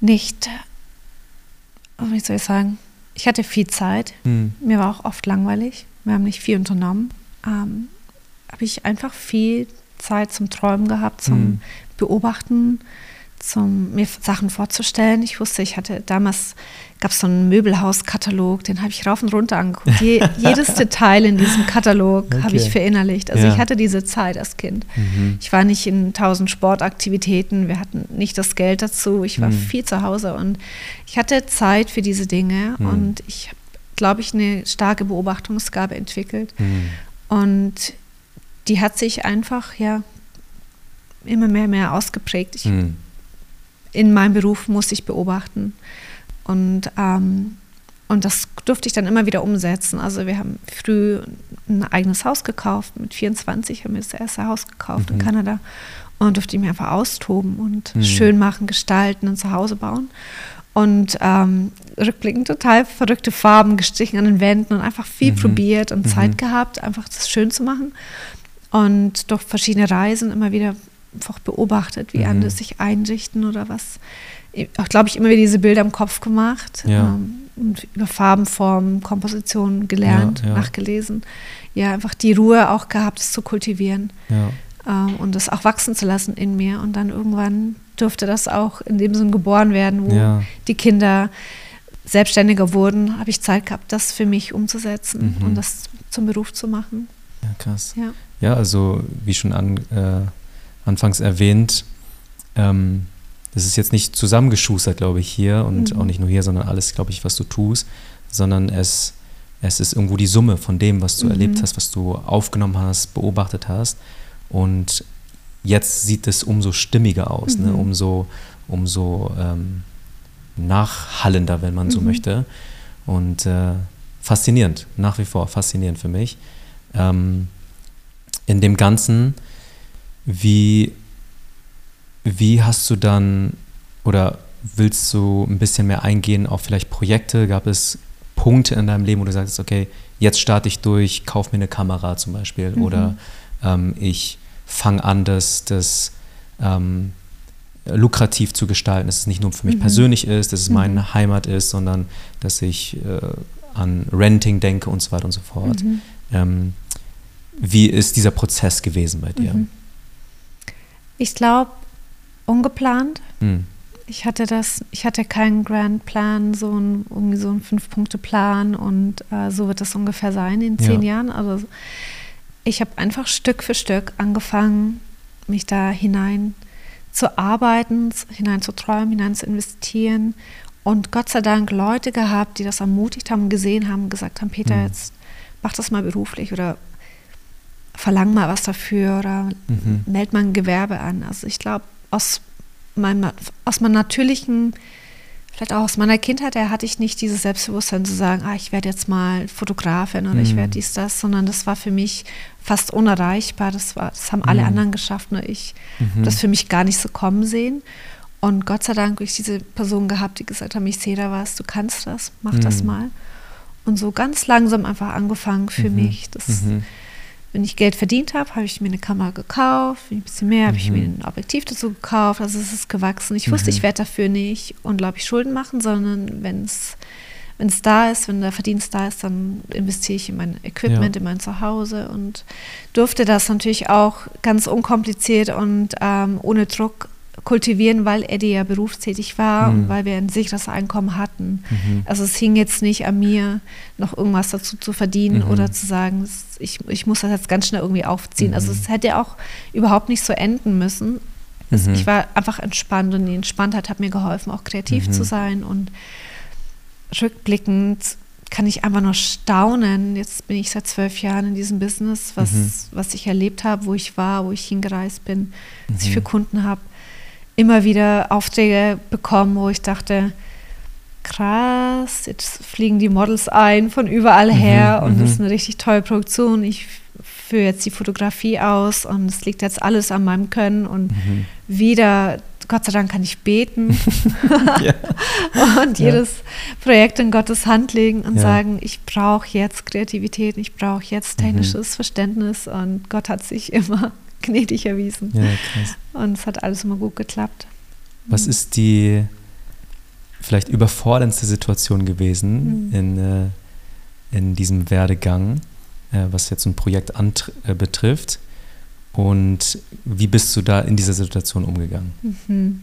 nicht, wie soll ich sagen, ich hatte viel Zeit. Mhm. Mir war auch oft langweilig. Wir haben nicht viel unternommen. Ähm, habe ich einfach viel Zeit zum Träumen gehabt, zum mhm. Beobachten, zum mir Sachen vorzustellen. Ich wusste, ich hatte damals gab es so einen Möbelhauskatalog, den habe ich rauf und runter angeguckt. Je, jedes Detail in diesem Katalog okay. habe ich verinnerlicht. Also ja. ich hatte diese Zeit als Kind. Mhm. Ich war nicht in tausend Sportaktivitäten, wir hatten nicht das Geld dazu. Ich war mhm. viel zu Hause und ich hatte Zeit für diese Dinge mhm. und ich habe, glaube ich, eine starke Beobachtungsgabe entwickelt. Mhm. Und die hat sich einfach ja immer mehr mehr ausgeprägt. Ich, mhm. In meinem Beruf musste ich beobachten und ähm, und das durfte ich dann immer wieder umsetzen. Also wir haben früh ein eigenes Haus gekauft. Mit 24 haben wir das erste Haus gekauft mhm. in Kanada und durfte ich mir einfach austoben und mhm. schön machen, gestalten und zu Hause bauen. Und ähm, rückblickend total verrückte Farben gestrichen an den Wänden und einfach viel mhm. probiert und Zeit mhm. gehabt, einfach das schön zu machen und durch verschiedene Reisen immer wieder einfach beobachtet, wie mhm. andere sich einrichten oder was. Auch, glaube ich, immer wieder diese Bilder im Kopf gemacht ja. ähm, und über Farben, Formen, Kompositionen gelernt, ja, ja. nachgelesen. Ja, einfach die Ruhe auch gehabt, es zu kultivieren ähm, und das auch wachsen zu lassen in mir. Und dann irgendwann durfte das auch in dem Sinn geboren werden, wo die Kinder selbstständiger wurden, habe ich Zeit gehabt, das für mich umzusetzen mhm. und das zum Beruf zu machen. Ja, krass. Ja. Ja, also wie schon an, äh, anfangs erwähnt, ähm, das ist jetzt nicht zusammengeschustert, glaube ich, hier und mhm. auch nicht nur hier, sondern alles, glaube ich, was du tust, sondern es, es ist irgendwo die Summe von dem, was du mhm. erlebt hast, was du aufgenommen hast, beobachtet hast. Und jetzt sieht es umso stimmiger aus, ne? mhm. ne? umso, umso ähm, nachhallender, wenn man so mhm. möchte. Und äh, faszinierend, nach wie vor faszinierend für mich. Ähm, in dem Ganzen, wie, wie hast du dann oder willst du ein bisschen mehr eingehen auf vielleicht Projekte? Gab es Punkte in deinem Leben, wo du sagst, okay, jetzt starte ich durch, kauf mir eine Kamera zum Beispiel mhm. oder ähm, ich fange an, das, das ähm, lukrativ zu gestalten, dass es nicht nur für mich mhm. persönlich ist, dass es mhm. meine Heimat ist, sondern dass ich äh, an Renting denke und so weiter und so fort. Mhm. Ähm, wie ist dieser Prozess gewesen bei dir? Mhm. Ich glaube, ungeplant. Mhm. Ich hatte das, ich hatte keinen Grand Plan, so ein, irgendwie so einen Fünf-Punkte-Plan und äh, so wird das ungefähr sein in zehn ja. Jahren. Also ich habe einfach Stück für Stück angefangen, mich da hinein zu arbeiten, hinein zu träumen, hinein zu investieren und Gott sei Dank Leute gehabt, die das ermutigt haben, gesehen haben, gesagt haben, Peter, mhm. jetzt mach das mal beruflich oder verlang mal was dafür oder mhm. meld mal ein Gewerbe an. Also ich glaube, aus meinem, aus meinem natürlichen, vielleicht auch aus meiner Kindheit her, hatte ich nicht dieses Selbstbewusstsein zu sagen, ah, ich werde jetzt mal Fotografin oder mhm. ich werde dies, das, sondern das war für mich fast unerreichbar. Das, war, das haben alle mhm. anderen geschafft, nur ich mhm. das für mich gar nicht so kommen sehen. Und Gott sei Dank habe ich diese Person gehabt, die gesagt haben, ich sehe da was, du kannst das, mach das mhm. mal. Und so ganz langsam einfach angefangen für mhm. mich. Das mhm wenn ich Geld verdient habe, habe ich mir eine Kamera gekauft, ein bisschen mehr, habe ich mir mhm. ein Objektiv dazu gekauft, also es ist gewachsen. Ich wusste, mhm. ich werde dafür nicht unglaublich Schulden machen, sondern wenn es wenn es da ist, wenn der Verdienst da ist, dann investiere ich in mein Equipment, ja. in mein Zuhause und durfte das natürlich auch ganz unkompliziert und ähm, ohne Druck kultivieren, weil Eddie ja berufstätig war mhm. und weil wir ein sicheres Einkommen hatten. Mhm. Also es hing jetzt nicht an mir, noch irgendwas dazu zu verdienen mhm. oder zu sagen, ich, ich muss das jetzt ganz schnell irgendwie aufziehen. Also mhm. es hätte auch überhaupt nicht so enden müssen. Mhm. ich war einfach entspannt und die Entspanntheit hat mir geholfen, auch kreativ zu mhm. sein und rückblickend kann ich einfach nur staunen. Jetzt bin ich seit zwölf Jahren in diesem Business, was, mhm. was ich erlebt habe, wo ich war, wo ich hingereist bin, was ich für. Kunden habe. Immer wieder Aufträge bekommen, wo ich dachte, krass, jetzt fliegen die Models ein von überall mhm, her mhm, und das ist eine richtig tolle Produktion. Ich führe jetzt die Fotografie aus und es liegt jetzt alles an meinem Können und mhm. wieder Gott sei Dank kann ich beten und jedes ja. Projekt in Gottes Hand legen und ja. sagen, ich brauche jetzt Kreativität, ich brauche jetzt mhm. technisches mhm. Verständnis und Gott hat sich immer gnädig erwiesen. Ja, und es hat alles immer gut geklappt. Was mhm. ist die vielleicht überforderndste Situation gewesen mhm. in, äh, in diesem Werdegang, äh, was jetzt ein Projekt äh, betrifft? Und wie bist du da in dieser Situation umgegangen? Mhm.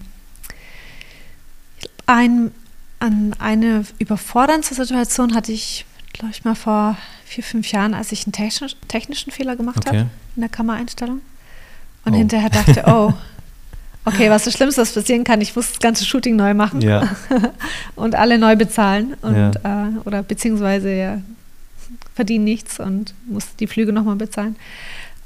Ein, an eine überfordernde Situation hatte ich, glaube ich, mal vor vier, fünf Jahren, als ich einen technisch, technischen Fehler gemacht okay. habe in der Kameraeinstellung. Und oh. hinterher dachte, oh, okay, was das Schlimmste, was passieren kann, ich muss das ganze Shooting neu machen ja. und alle neu bezahlen und, ja. äh, oder beziehungsweise ja, verdienen nichts und muss die Flüge nochmal bezahlen.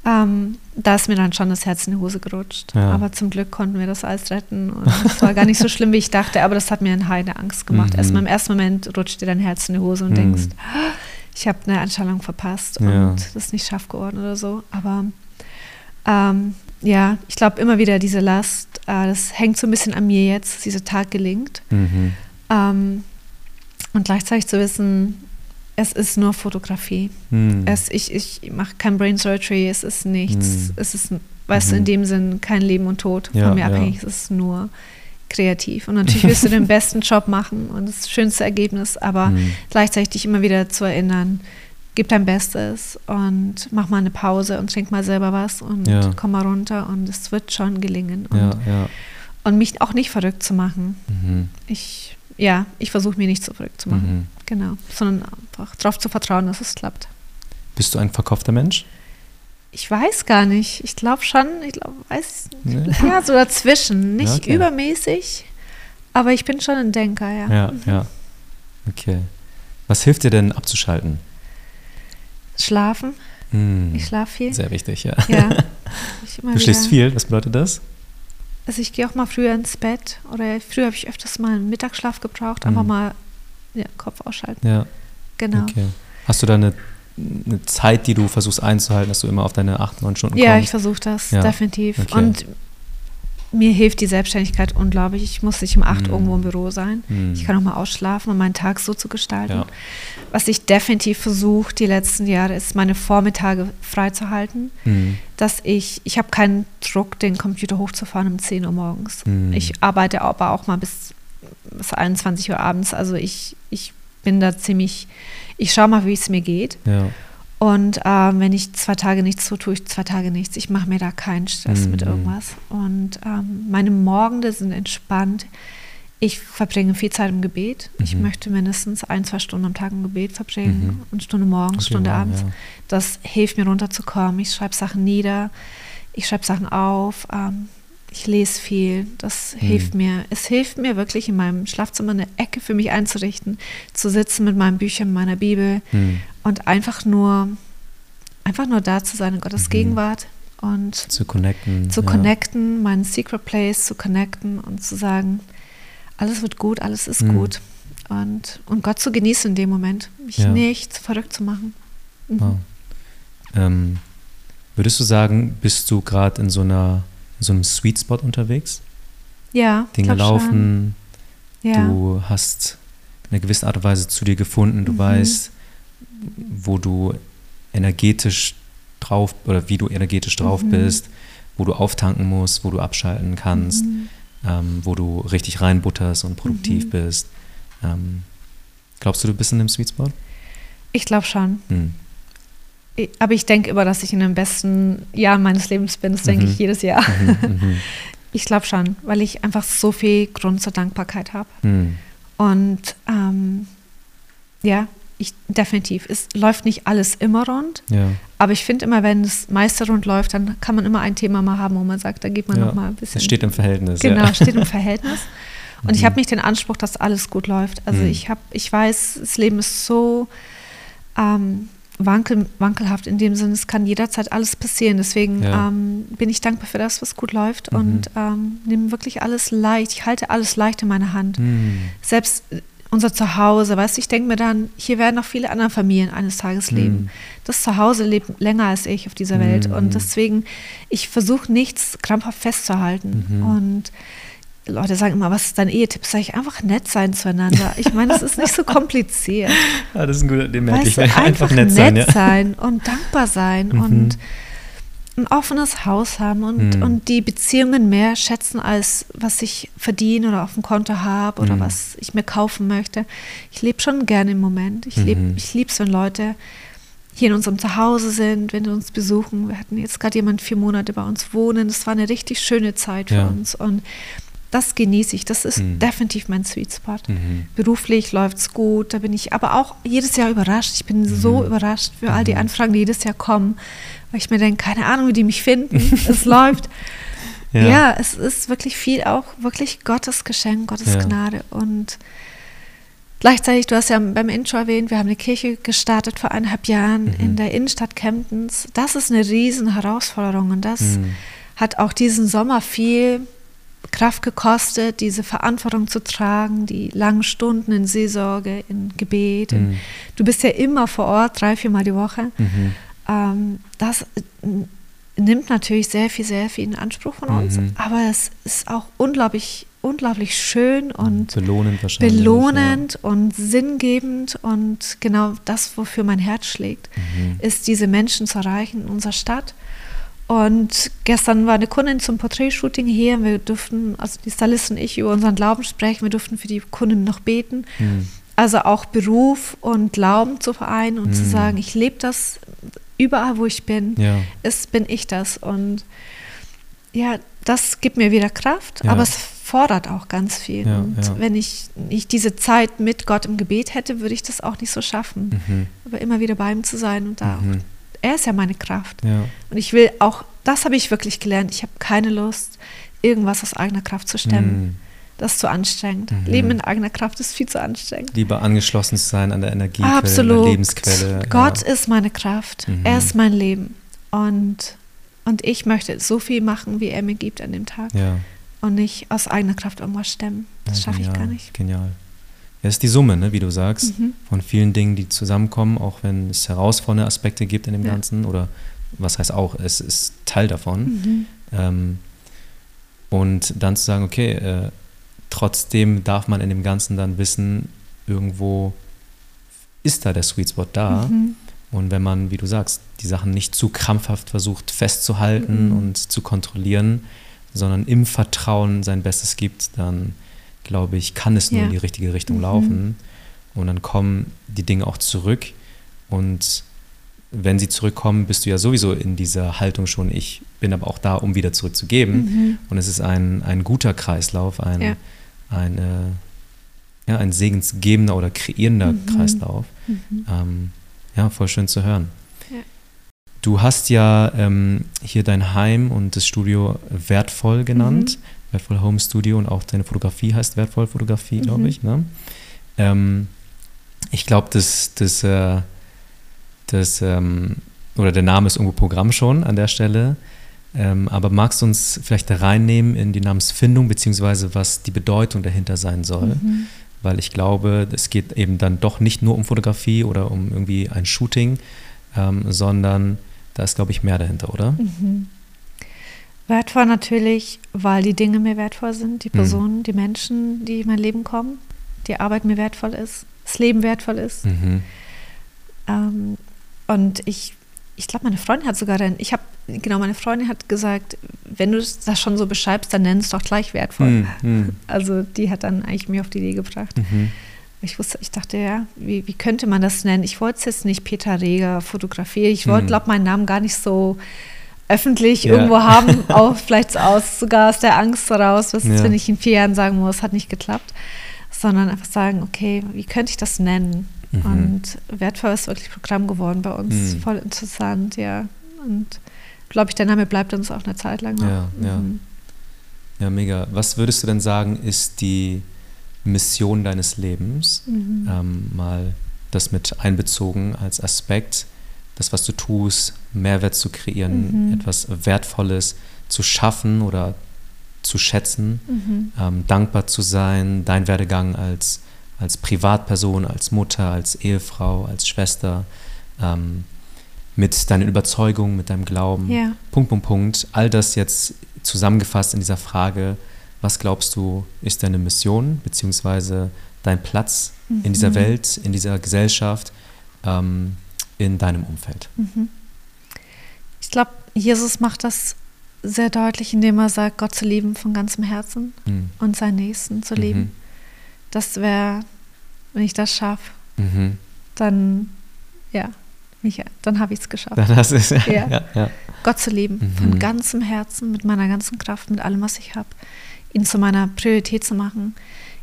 Ähm, da ist mir dann schon das Herz in die Hose gerutscht. Ja. Aber zum Glück konnten wir das alles retten. Und es war gar nicht so schlimm, wie ich dachte, aber das hat mir eine Heide Angst gemacht. Mhm. Erst mal im ersten Moment rutscht dir dein Herz in die Hose und mhm. denkst, ich habe eine Anschallung verpasst und das nicht scharf geworden oder so. Aber ähm, ja, ich glaube immer wieder diese Last, äh, das hängt so ein bisschen an mir jetzt, dass dieser Tag gelingt. Mhm. Ähm, und gleichzeitig zu wissen, es ist nur Fotografie. Hm. Es, ich ich mache kein Brain Surgery, es ist nichts. Hm. Es ist, weißt mhm. du, in dem Sinn kein Leben und Tod ja, von mir abhängig. Ja. Es ist nur kreativ. Und natürlich wirst du den besten Job machen und das schönste Ergebnis, aber hm. gleichzeitig dich immer wieder zu erinnern, gib dein Bestes und mach mal eine Pause und trink mal selber was und ja. komm mal runter und es wird schon gelingen. Und, und mich auch nicht verrückt zu machen. Mhm. Ich ja, ich versuche mir nicht so verrückt zu machen. Mhm. Genau. Sondern einfach darauf zu vertrauen, dass es klappt. Bist du ein verkaufter Mensch? Ich weiß gar nicht. Ich glaube schon, ich glaube, weiß nee. ja, so dazwischen. Nicht okay. übermäßig, aber ich bin schon ein Denker, ja. Ja, mhm. ja. Okay. Was hilft dir denn abzuschalten? Schlafen. Hm. Ich schlafe viel. Sehr wichtig, ja. ja du schläfst viel, was bedeutet das? Also ich gehe auch mal früher ins Bett oder früher habe ich öfters mal einen Mittagsschlaf gebraucht, einfach mhm. mal ja, Kopf ausschalten. Ja. Genau. Okay. Hast du da eine, eine, Zeit, die du versuchst einzuhalten, dass du immer auf deine acht, neun Stunden kommst? Ja, ich versuche das, ja. definitiv. Okay. Und mir hilft die Selbstständigkeit unglaublich. Ich muss nicht um acht mm. irgendwo im Büro sein. Mm. Ich kann auch mal ausschlafen und meinen Tag so zu gestalten. Ja. Was ich definitiv versuche die letzten Jahre, ist meine Vormittage freizuhalten. Mm. Dass ich, ich habe keinen Druck, den Computer hochzufahren um 10 Uhr morgens. Mm. Ich arbeite aber auch mal bis, bis 21 Uhr abends. Also ich, ich bin da ziemlich, ich schaue mal, wie es mir geht. Ja. Und ähm, wenn ich zwei Tage nichts tue, tue ich zwei Tage nichts. Ich mache mir da keinen Stress mhm. mit irgendwas. Und ähm, meine Morgende sind entspannt. Ich verbringe viel Zeit im Gebet. Mhm. Ich möchte mindestens ein, zwei Stunden am Tag im Gebet verbringen. Mhm. Eine Stunde morgens, okay, Stunde abends. Ja. Das hilft mir runterzukommen. Ich schreibe Sachen nieder. Ich schreibe Sachen auf. Ähm, ich lese viel, das mhm. hilft mir. Es hilft mir wirklich in meinem Schlafzimmer eine Ecke für mich einzurichten, zu sitzen mit meinen Büchern, meiner Bibel mhm. und einfach nur, einfach nur da zu sein in Gottes mhm. Gegenwart und zu connecten. Zu ja. connecten, meinen Secret Place zu connecten und zu sagen, alles wird gut, alles ist mhm. gut. Und, und Gott zu genießen in dem Moment, mich ja. nicht verrückt zu machen. Mhm. Wow. Ähm, würdest du sagen, bist du gerade in so einer in so einem Sweet Spot unterwegs. Ja. Dinge laufen. Ja. Du hast eine gewisse Art und Weise zu dir gefunden. Du mhm. weißt, wo du energetisch drauf oder wie du energetisch drauf mhm. bist, wo du auftanken musst, wo du abschalten kannst, mhm. ähm, wo du richtig reinbutterst und produktiv mhm. bist. Ähm, glaubst du, du bist in einem Sweet Spot? Ich glaube schon. Hm aber ich denke immer, dass ich in den besten Jahren meines Lebens bin. Das denke mhm. ich jedes Jahr. Mhm, mhm. ich glaube schon, weil ich einfach so viel Grund zur Dankbarkeit habe. Mhm. Und ähm, ja, ich definitiv. Es läuft nicht alles immer rund, ja. aber ich finde immer, wenn das meiste rund läuft, dann kann man immer ein Thema mal haben, wo man sagt, da geht man ja. noch mal ein bisschen. Es steht im Verhältnis. Genau, ja. steht im Verhältnis. Und mhm. ich habe nicht den Anspruch, dass alles gut läuft. Also mhm. ich habe, ich weiß, das Leben ist so ähm, wankel, wankelhaft in dem Sinne, es kann jederzeit alles passieren. Deswegen ja. ähm, bin ich dankbar für das, was gut läuft mhm. und ähm, nehme wirklich alles leicht. Ich halte alles leicht in meiner Hand. Mhm. Selbst unser Zuhause, weißt du, ich denke mir dann, hier werden noch viele andere Familien eines Tages leben. Mhm. Das Zuhause lebt länger als ich auf dieser Welt mhm. und deswegen, ich versuche nichts krampfhaft festzuhalten mhm. und Leute sagen immer, was ist dein Ehetipp? Sag ich, einfach nett sein zueinander. Ich meine, es ist nicht so kompliziert. Ja, das ist ein guter, den merke weißt ich. Einfach, einfach nett, sein, ja. sein, und dankbar sein mhm. und ein offenes Haus haben und, mhm. und die Beziehungen mehr schätzen, als was ich verdiene oder auf dem Konto habe oder mhm. was ich mir kaufen möchte. Ich lebe schon gerne im Moment. Ich liebe mhm. es, wenn Leute hier in unserem Zuhause sind, wenn sie uns besuchen. Wir hatten jetzt gerade jemand vier Monate bei uns wohnen. Es war eine richtig schöne Zeit für ja. uns. Und das genieße ich. Das ist mhm. definitiv mein Sweet Spot. Mhm. Beruflich läuft es gut, da bin ich aber auch jedes Jahr überrascht. Ich bin mhm. so überrascht für all die mhm. Anfragen, die jedes Jahr kommen, weil ich mir denke, keine Ahnung, wie die mich finden. es läuft. Ja. ja. es ist wirklich viel auch wirklich Gottes Geschenk, Gottes ja. Gnade und Gleichzeitig, du hast ja beim Intro erwähnt, wir haben eine Kirche gestartet vor eineinhalb Jahren mhm. in der Innenstadt Kemptens. Das ist eine riesen Herausforderung und das mhm. hat auch diesen Sommer viel Kraft gekostet, diese Verantwortung zu tragen, die langen Stunden in Seelsorge, in Gebet. Mhm. Du bist ja immer vor Ort, drei, viermal die Woche. Mhm. Ähm, das nimmt natürlich sehr viel, sehr viel in Anspruch von uns, mhm. aber es ist auch unglaublich, unglaublich schön und belohnend, wahrscheinlich, belohnend ja. und sinngebend und genau das, wofür mein Herz schlägt, mhm. ist diese Menschen zu erreichen in unserer Stadt und gestern war eine Kundin zum Porträtshooting hier. Wir durften, also die Stylist und ich, über unseren Glauben sprechen. Wir durften für die Kundin noch beten. Mhm. Also auch Beruf und Glauben zu vereinen und mhm. zu sagen, ich lebe das überall, wo ich bin, ja. ist, bin ich das. Und ja, das gibt mir wieder Kraft, ja. aber es fordert auch ganz viel. Ja, und wenn ich nicht diese Zeit mit Gott im Gebet hätte, würde ich das auch nicht so schaffen. Mhm. Aber immer wieder bei ihm zu sein und da mhm. auch er ist ja meine Kraft. Ja. Und ich will auch, das habe ich wirklich gelernt. Ich habe keine Lust, irgendwas aus eigener Kraft zu stemmen. Mhm. Das ist zu anstrengend. Mhm. Leben in eigener Kraft ist viel zu anstrengend. Lieber angeschlossen zu sein an der Energiequelle, Absolut. der Lebensquelle. Gott ja. ist meine Kraft. Mhm. Er ist mein Leben. Und, und ich möchte so viel machen, wie er mir gibt an dem Tag. Ja. Und nicht aus eigener Kraft irgendwas stemmen. Das schaffe ich gar nicht. Genial. Ja, ist die Summe, ne, wie du sagst, mhm. von vielen Dingen, die zusammenkommen, auch wenn es herausfordernde Aspekte gibt in dem ja. Ganzen oder was heißt auch, es ist Teil davon. Mhm. Ähm, und dann zu sagen, okay, äh, trotzdem darf man in dem Ganzen dann wissen, irgendwo ist da der Sweet Spot da. Mhm. Und wenn man, wie du sagst, die Sachen nicht zu krampfhaft versucht festzuhalten mhm. und zu kontrollieren, sondern im Vertrauen sein Bestes gibt, dann glaube ich, kann es nur ja. in die richtige Richtung mhm. laufen. Und dann kommen die Dinge auch zurück. Und wenn sie zurückkommen, bist du ja sowieso in dieser Haltung schon, ich bin aber auch da, um wieder zurückzugeben. Mhm. Und es ist ein, ein guter Kreislauf, ein, ja. ein, äh, ja, ein segensgebender oder kreierender mhm. Kreislauf. Mhm. Ähm, ja, voll schön zu hören. Du hast ja ähm, hier dein Heim und das Studio wertvoll genannt. Mhm. Wertvoll Home Studio und auch deine Fotografie heißt Wertvoll Fotografie, mhm. glaube ich. Ne? Ähm, ich glaube, das, das, äh, das ähm, oder der Name ist irgendwo Programm schon an der Stelle. Ähm, aber magst du uns vielleicht da reinnehmen in die Namensfindung, beziehungsweise was die Bedeutung dahinter sein soll? Mhm. Weil ich glaube, es geht eben dann doch nicht nur um Fotografie oder um irgendwie ein Shooting, ähm, sondern da ist, glaube ich, mehr dahinter, oder? Mhm. Wertvoll natürlich, weil die Dinge mir wertvoll sind, die mhm. Personen, mhm. die Menschen, die in mein Leben kommen, die Arbeit mir wertvoll ist, das Leben wertvoll ist. Mhm. Ähm, und ich, ich glaube, meine Freundin hat sogar dann, ich habe, genau, meine Freundin hat gesagt, wenn du das schon so beschreibst, dann nenn es doch gleich wertvoll. Mhm. mhm. Also die hat dann eigentlich mir auf die Idee gebracht. Mhm. Ich wusste, ich dachte, ja, wie, wie könnte man das nennen? Ich wollte es jetzt nicht Peter Reger fotografieren. Ich wollte, glaube meinen Namen gar nicht so öffentlich ja. irgendwo haben, auch vielleicht aus, sogar aus der Angst heraus, was ja. wenn ich in vier Jahren sagen muss, hat nicht geklappt, sondern einfach sagen, okay, wie könnte ich das nennen? Mhm. Und wertvoll ist wirklich Programm geworden bei uns, mhm. voll interessant, ja. Und glaube ich, der Name bleibt uns auch eine Zeit lang noch. Ja, ja. Mhm. Ja, mega. Was würdest du denn sagen, ist die Mission deines Lebens? Mhm. Ähm, mal das mit einbezogen als Aspekt, das, was du tust, Mehrwert zu kreieren, Mhm. etwas Wertvolles zu schaffen oder zu schätzen, Mhm. ähm, dankbar zu sein, dein Werdegang als, als Privatperson, als Mutter, als Ehefrau, als Schwester, ähm, mit deinen Überzeugungen, mit deinem Glauben. Ja. Punkt, Punkt, Punkt. All das jetzt zusammengefasst in dieser Frage, was glaubst du, ist deine Mission, beziehungsweise dein Platz in dieser Mhm. Welt, in dieser Gesellschaft, ähm, in deinem Umfeld? Mhm. Ich glaube, Jesus macht das sehr deutlich, indem er sagt, Gott zu lieben von ganzem Herzen Hm. und seinen Nächsten zu lieben. Das wäre, wenn ich das schaffe, Mhm. dann, ja, mich, dann habe ich es geschafft. Dann hast es. Ja. Ja. Ja, ja. Gott zu lieben, Mhm. von ganzem Herzen, mit meiner ganzen Kraft, mit allem, was ich habe, ihn zu meiner Priorität zu machen,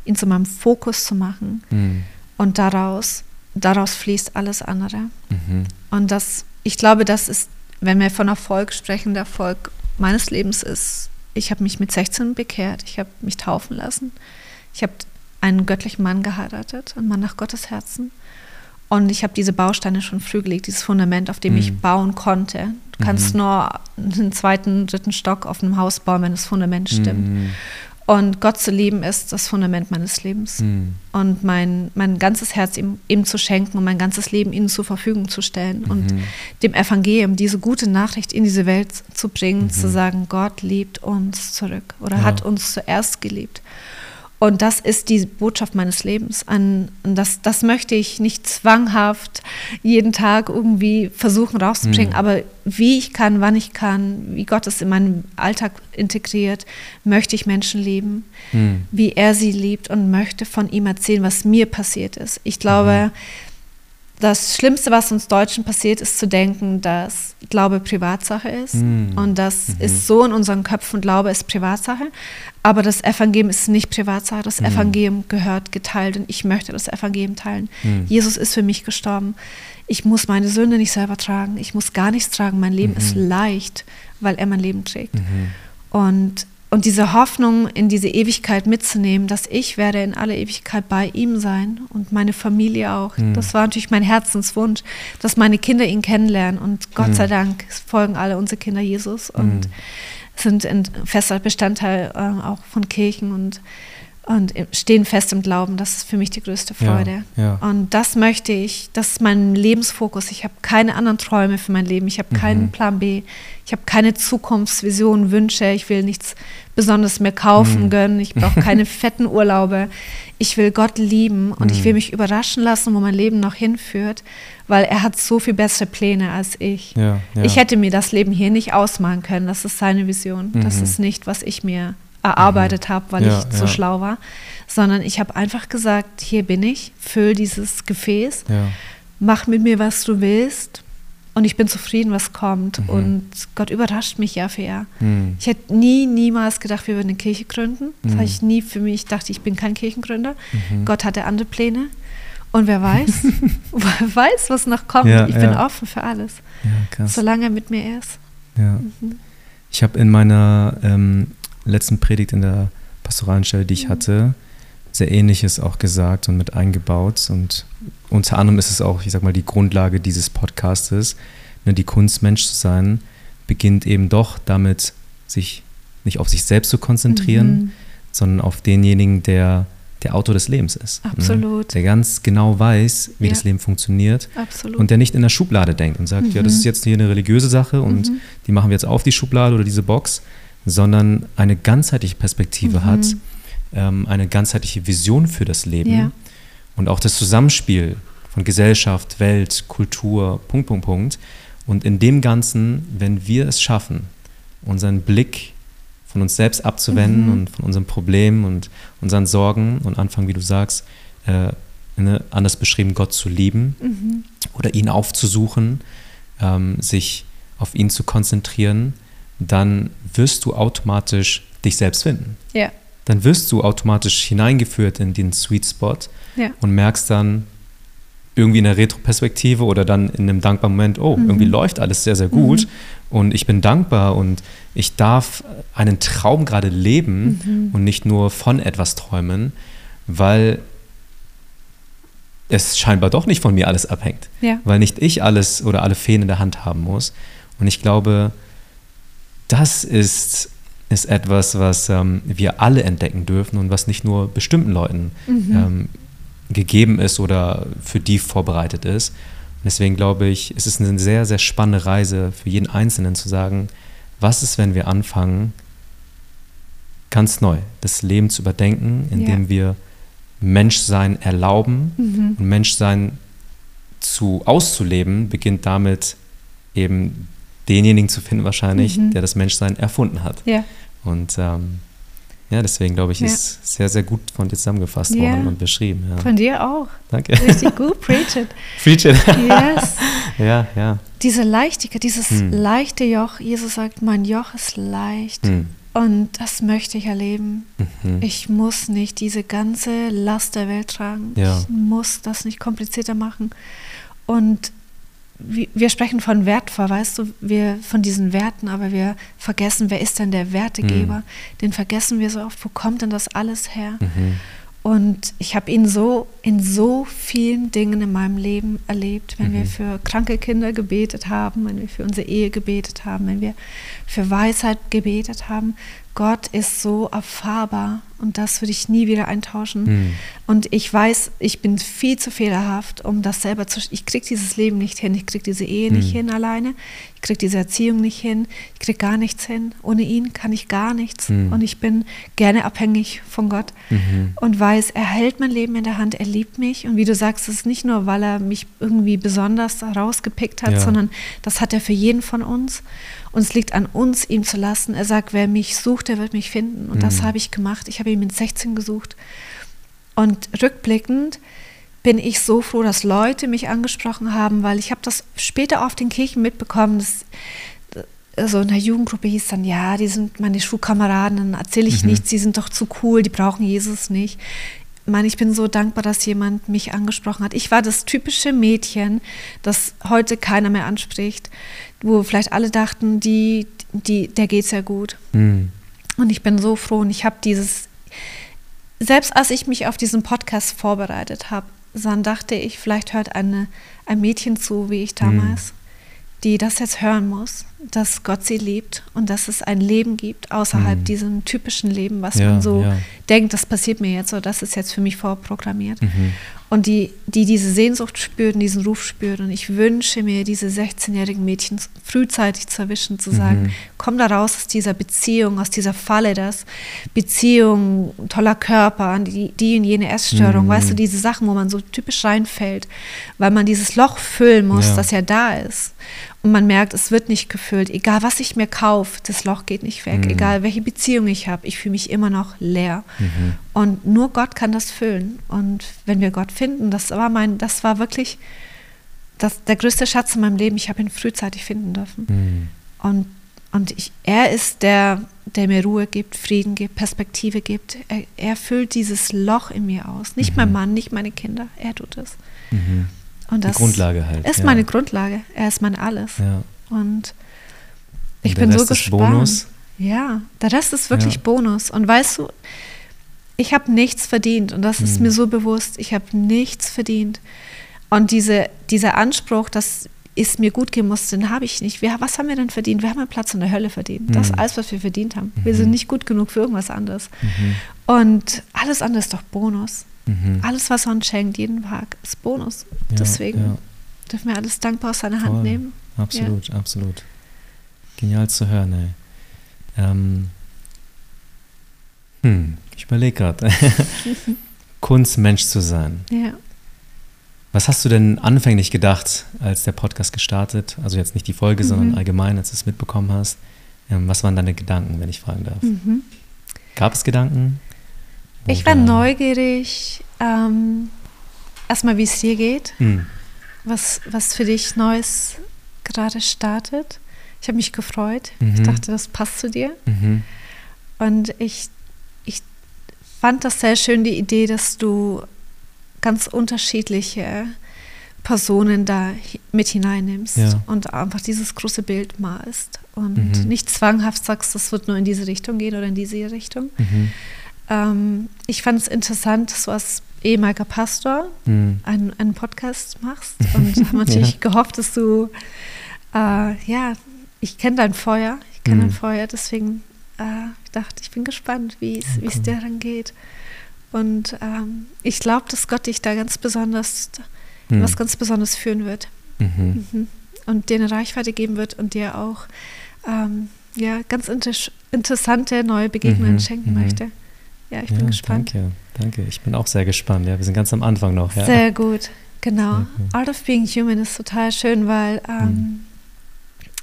ihn zu meinem Fokus zu machen Hm. und daraus, daraus fließt alles andere. Mhm. Und das, ich glaube, das ist, wenn wir von Erfolg sprechen, der Erfolg meines Lebens ist, ich habe mich mit 16 bekehrt, ich habe mich taufen lassen, ich habe einen göttlichen Mann geheiratet, einen Mann nach Gottes Herzen. Und ich habe diese Bausteine schon früh gelegt, dieses Fundament, auf dem Mhm. ich bauen konnte. Du kannst Mhm. nur einen zweiten, dritten Stock auf einem Haus bauen, wenn das Fundament stimmt. Mhm. Und Gott zu lieben ist das Fundament meines Lebens. Mhm. Und mein, mein ganzes Herz ihm, ihm zu schenken und mein ganzes Leben ihm zur Verfügung zu stellen und Mhm. dem Evangelium diese gute Nachricht in diese Welt zu bringen, Mhm. zu sagen, Gott liebt uns zurück oder Ja. hat uns zuerst geliebt. Und das ist die Botschaft meines Lebens. An, das, das möchte ich nicht zwanghaft jeden Tag irgendwie versuchen rauszubringen, Mhm. aber wie ich kann, wann ich kann, wie Gott es in meinen Alltag integriert, möchte ich Menschen lieben, Mhm. wie er sie liebt und möchte von ihm erzählen, was mir passiert ist. Ich glaube, das Schlimmste, was uns Deutschen passiert, ist zu denken, dass Glaube Privatsache ist. Mhm. Und das Mhm. ist so in unseren Köpfen, Glaube ist Privatsache. Aber das Evangelium ist nicht Privatsache. Das Mhm. Evangelium gehört geteilt und ich möchte das Evangelium teilen. Mhm. Jesus ist für mich gestorben. Ich muss meine Sünde nicht selber tragen. Ich muss gar nichts tragen. Mein Leben Mhm. ist leicht, weil er mein Leben trägt. Mhm. Und, und diese Hoffnung in diese Ewigkeit mitzunehmen, dass ich werde in aller Ewigkeit bei ihm sein und meine Familie auch. Mhm. Das war natürlich mein Herzenswunsch, dass meine Kinder ihn kennenlernen. Und Gott Mhm. sei Dank folgen alle unsere Kinder Jesus und Mhm. sind ein fester Bestandteil äh, auch von Kirchen und, und stehen fest im Glauben. Das ist für mich die größte Ja, Freude. ja. Und das möchte ich, das ist mein Lebensfokus. Ich habe keine anderen Träume für mein Leben. Ich habe keinen Mhm. Plan B. Ich habe keine Zukunftsvisionen, Wünsche. Ich will nichts Besonderes mehr kaufen, Mhm. gönnen. Ich brauche keine fetten Urlaube. Ich will Gott lieben und ich will Mhm. mich überraschen lassen, wo mein Leben noch hinführt, weil er hat so viel bessere Pläne als ich. Ja, ja. Ich hätte mir das Leben hier nicht ausmalen können. Das ist seine Vision. Das Mhm. ist nicht, was ich mir erarbeitet habe, weil Ja, ich so ja. schlau war, sondern ich habe einfach gesagt, hier bin ich, füll dieses Gefäß, ja. mach mit mir, was du willst und ich bin zufrieden, was kommt. Mhm. Und Gott überrascht mich Jahr für Jahr. Mhm. Ich hätte nie, niemals gedacht, wir würden eine Kirche gründen. Das Mhm. habe ich nie für mich, ich dachte, ich bin kein Kirchengründer. Mhm. Gott hatte andere Pläne. Und wer weiß, wer weiß, was noch kommt. Ja, ich bin ja. offen für alles, ja, solange er mit mir ist. Ja. Ich habe in meiner ähm, letzten Predigt in der pastoralen Stelle, die ich Mhm. hatte, sehr ähnliches auch gesagt und mit eingebaut. Und unter anderem ist es auch, ich sag mal, die Grundlage dieses Podcastes. Ne, die Kunst, Mensch zu sein, beginnt eben doch damit, sich nicht auf sich selbst zu konzentrieren, Mhm. sondern auf denjenigen, der der Autor des Lebens ist. Ne? Absolut. Der ganz genau weiß, wie Ja. das Leben funktioniert Absolut. und der nicht in der Schublade denkt und sagt, ja, das Mhm. ist jetzt hier eine religiöse Sache und Mhm. die machen wir jetzt auf die Schublade oder diese Box, sondern eine ganzheitliche Perspektive Mhm. hat, ähm, eine ganzheitliche Vision für das Leben Ja. und auch das Zusammenspiel von Gesellschaft, Welt, Kultur, Punkt, Punkt, Punkt. Und in dem Ganzen, wenn wir es schaffen, unseren Blick von uns selbst abzuwenden Mhm. und von unseren Problemen und unseren Sorgen und anfangen, wie du sagst, äh, ne, anders beschrieben, Gott zu lieben, Mhm. oder ihn aufzusuchen, ähm, sich auf ihn zu konzentrieren, dann wirst du automatisch dich selbst finden. Ja. Dann wirst du automatisch hineingeführt in den Sweet Spot Ja. und merkst dann, irgendwie in der Retroperspektive oder dann in einem dankbaren Moment, oh, mhm. irgendwie läuft alles sehr, sehr gut mhm. und ich bin dankbar und ich darf einen Traum gerade leben mhm. und nicht nur von etwas träumen, weil es scheinbar doch nicht von mir alles abhängt, ja. weil nicht ich alles oder alle Fäden in der Hand haben muss. Und ich glaube, das ist, ist etwas, was ähm, wir alle entdecken dürfen und was nicht nur bestimmten Leuten mhm. ähm, gegeben ist oder für die vorbereitet ist. Und deswegen glaube ich, es ist eine sehr, sehr spannende Reise für jeden Einzelnen zu sagen, was ist, wenn wir anfangen, ganz neu das Leben zu überdenken, indem ja. wir Menschsein erlauben mhm. und Menschsein zu auszuleben, beginnt damit eben denjenigen zu finden wahrscheinlich, mhm. der das Menschsein erfunden hat. Ja. Und ähm, ja, deswegen glaube ich, ja. ist sehr, sehr gut von dir zusammengefasst ja. worden und beschrieben. Ja. Von dir auch. Danke. Richtig gut, preach it. preach it. Yes. ja, ja. Diese Leichtigkeit, dieses hm. leichte Joch, Jesus sagt, mein Joch ist leicht. Hm. Und das möchte ich erleben. Mhm. Ich muss nicht diese ganze Last der Welt tragen. Ich muss das nicht komplizierter machen. Und wir sprechen von wertvoll, weißt du, wir von diesen Werten, aber wir vergessen, wer ist denn der Wertegeber? Mhm. Den vergessen wir so oft. Wo kommt denn das alles her? Mhm. Und ich habe ihn so in so vielen Dingen in meinem Leben erlebt, wenn mhm. wir für kranke Kinder gebetet haben, wenn wir für unsere Ehe gebetet haben, wenn wir für Weisheit gebetet haben. Gott ist so erfahrbar und das würde ich nie wieder eintauschen. Mhm. Und ich weiß, ich bin viel zu fehlerhaft, um das selber zu. Ich kriege dieses Leben nicht hin, ich kriege diese Ehe mhm. nicht hin alleine, ich kriege diese Erziehung nicht hin, ich kriege gar nichts hin. Ohne ihn kann ich gar nichts mhm. und ich bin gerne abhängig von Gott mhm. und weiß, er hält mein Leben in der Hand, er liebt mich und wie du sagst, es ist nicht nur, weil er mich irgendwie besonders rausgepickt hat, ja. sondern das hat er für jeden von uns. Und es liegt an uns, ihm zu lassen. Er sagt, wer mich sucht, der wird mich finden. Und mhm. das habe ich gemacht. Ich habe ihn mit 16 gesucht. Und rückblickend bin ich so froh, dass Leute mich angesprochen haben, weil ich habe das später auf den Kirchen mitbekommen, dass so in der Jugendgruppe hieß dann, ja, die sind meine Schulkameraden, dann erzähle ich mhm. nichts, die sind doch zu cool, die brauchen Jesus nicht. Ich meine, ich bin so dankbar, dass jemand mich angesprochen hat. Ich war das typische Mädchen, das heute keiner mehr anspricht wo vielleicht alle dachten, die, die, der geht sehr gut. Mhm. Und ich bin so froh und ich habe dieses, selbst als ich mich auf diesen Podcast vorbereitet habe, dann dachte ich, vielleicht hört eine, ein Mädchen zu, wie ich damals, mhm. Die das jetzt hören muss, dass Gott sie liebt und dass es ein Leben gibt außerhalb mhm. diesem typischen Leben, was ja, man so ja. denkt, das passiert mir jetzt oder das ist jetzt für mich vorprogrammiert. Mhm und die, die diese Sehnsucht spüren, diesen Ruf spüren. Und ich wünsche mir, diese 16-jährigen Mädchen frühzeitig zu erwischen, zu sagen, mhm. komm da raus aus dieser Beziehung, aus dieser Falle, das Beziehung, toller Körper, die, die und jene Essstörung, mhm. weißt du, diese Sachen, wo man so typisch reinfällt, weil man dieses Loch füllen muss, ja. das ja da ist. Und man merkt, es wird nicht gefüllt. Egal, was ich mir kaufe, das Loch geht nicht weg. Mhm. Egal, welche Beziehung ich habe, ich fühle mich immer noch leer. Mhm. Und nur Gott kann das füllen. Und wenn wir Gott finden, das war mein, das war wirklich das, der größte Schatz in meinem Leben. Ich habe ihn frühzeitig finden dürfen. Mhm. Und, und ich, er ist der, der mir Ruhe gibt, Frieden gibt, Perspektive gibt. Er, er füllt dieses Loch in mir aus. Nicht mein mhm. Mann, nicht meine Kinder. Er tut es. Und das die Grundlage halt. ist ja. meine Grundlage. Er ist mein Alles. Ja. Und ich Und bin Rest so gespannt. Ist Bonus. Ja, der Rest ist wirklich ja. Bonus. Und weißt du, ich habe nichts verdient und das ist mhm. mir so bewusst. Ich habe nichts verdient. Und diese, dieser Anspruch, dass es mir gut gehen muss, den habe ich nicht. Wir, was haben wir denn verdient? Wir haben einen Platz in der Hölle verdient. Mhm. Das ist alles, was wir verdient haben. Wir mhm. sind nicht gut genug für irgendwas anderes. Mhm. Und alles andere ist doch Bonus. Mhm. Alles, was er uns schenkt, jeden Tag, ist Bonus. Ja, Deswegen ja. dürfen wir alles dankbar aus seiner Voll. Hand nehmen. Absolut, ja. absolut. Genial zu hören, ey. Ähm, hm, ich überlege gerade. Kunst, Mensch zu sein. Ja. Was hast du denn anfänglich gedacht, als der Podcast gestartet? Also jetzt nicht die Folge, mhm. sondern allgemein, als du es mitbekommen hast. Ähm, was waren deine Gedanken, wenn ich fragen darf? Mhm. Gab es Gedanken? Ich war neugierig, ähm, erstmal, wie es dir geht, mhm. was, was für dich Neues gerade startet. Ich habe mich gefreut. Mhm. Ich dachte, das passt zu dir. Mhm. Und ich, ich fand das sehr schön, die Idee, dass du ganz unterschiedliche Personen da mit hineinnimmst Ja. und einfach dieses große Bild malst und Mhm. nicht zwanghaft sagst, das wird nur in diese Richtung gehen oder in diese Richtung. Ähm, ich fand es interessant, dass du als ehemaliger Pastor Mhm. einen, einen Podcast machst und habe natürlich gehofft, dass du, äh, ja, ich kenne dein Feuer, ich kenne Mhm. dein Feuer, deswegen äh, ich dachte ich bin gespannt, wie es wie es dir dann geht. Und ähm, ich glaube, dass Gott dich da ganz besonders, Mhm. was ganz Besonderes führen wird Mhm. mhm. und dir eine Reichweite geben wird und dir auch ähm, ja, ganz inter interessante neue Begegnungen Mhm, schenken mhm. möchte. Ja, ich ja, bin gespannt. Danke, danke. Ich bin auch sehr gespannt. Ja, wir sind ganz am Anfang noch. Ja. Sehr gut, genau. Sehr cool. Art of Being Human ist total schön, weil ähm, Mhm.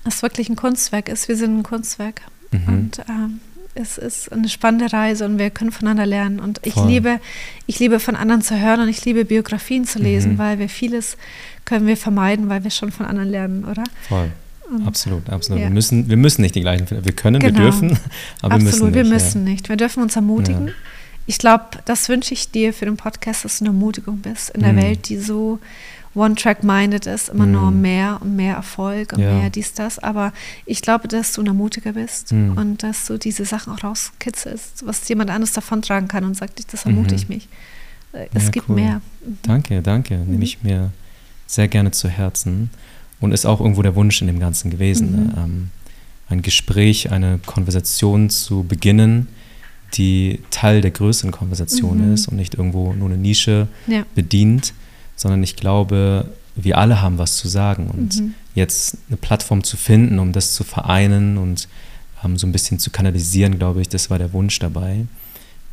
es wirklich ein Kunstwerk ist. Wir sind ein Kunstwerk Mhm. und ähm, es ist eine spannende Reise und wir können voneinander lernen. Und ich Voll. liebe, ich liebe von anderen zu hören und ich liebe Biografien zu lesen, Mhm. weil wir vieles können wir vermeiden, weil wir schon von anderen lernen, oder? Voll. Und Absolut, absolut. Ja. Wir, müssen, wir müssen nicht die gleichen finden. Wir können, Genau. wir dürfen, aber wir müssen Absolut, nicht. wir müssen nicht. Wir dürfen uns ermutigen. Ja. Ich glaube, das wünsche ich dir für den Podcast, dass du eine Ermutigung bist in der Mhm. Welt, die so one-track-minded ist, immer nur Mhm. mehr und mehr Erfolg und Ja. mehr dies, das. Aber ich glaube, dass du ein Ermutiger bist Mhm. und dass du diese Sachen auch rauskitzelst, was jemand anderes davontragen kann und sagt, das Mhm. ermutigt mich. Äh, Es Ja, gibt cool. mehr. Danke, danke. Mhm. Nehme ich mir sehr gerne zu Herzen. Und ist auch irgendwo der Wunsch in dem Ganzen gewesen, Mhm. ne? ähm, ein Gespräch, eine Konversation zu beginnen, die Teil der größeren Konversation Mhm. ist und nicht irgendwo nur eine Nische Ja. bedient, sondern ich glaube, wir alle haben was zu sagen. Und Mhm. jetzt eine Plattform zu finden, um das zu vereinen und ähm, so ein bisschen zu kanalisieren, glaube ich, das war der Wunsch dabei.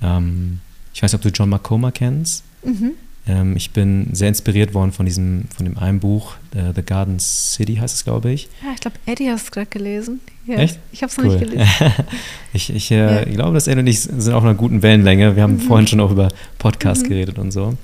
Ähm, ich weiß nicht, ob du John Macoma kennst. Mhm. Ähm, ich bin sehr inspiriert worden von diesem, von dem einen Buch, äh, The Garden City heißt es, glaube ich. Ja, ich glaube, Eddie hast es gerade gelesen. Ja. Echt? Ich habe es noch nicht gelesen. ich ich, äh, Ja. ich glaube, dass Ed und ich sind auf einer guten Wellenlänge. Wir haben Mhm. vorhin schon auch über Podcast Mhm. geredet und so.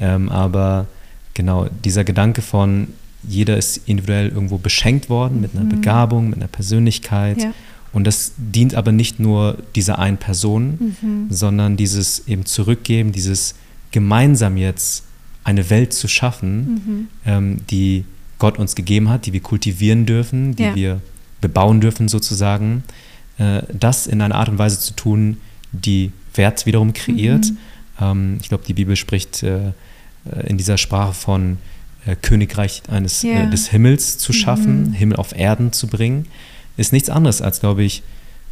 Ähm, aber genau, dieser Gedanke von, jeder ist individuell irgendwo beschenkt worden mit einer Mhm. Begabung, mit einer Persönlichkeit. Ja. Und das dient aber nicht nur dieser einen Person, Mhm. sondern dieses eben Zurückgeben, dieses gemeinsam jetzt eine Welt zu schaffen, Mhm. ähm, die Gott uns gegeben hat, die wir kultivieren dürfen, die Ja. wir bebauen dürfen sozusagen, äh, das in einer Art und Weise zu tun, die Wert wiederum kreiert. Mhm. Ähm, ich glaube, die Bibel spricht äh, äh, in dieser Sprache von äh, Königreich eines Ja. äh, des Himmels zu schaffen, Mhm. Himmel auf Erden zu bringen, ist nichts anderes als, glaube ich,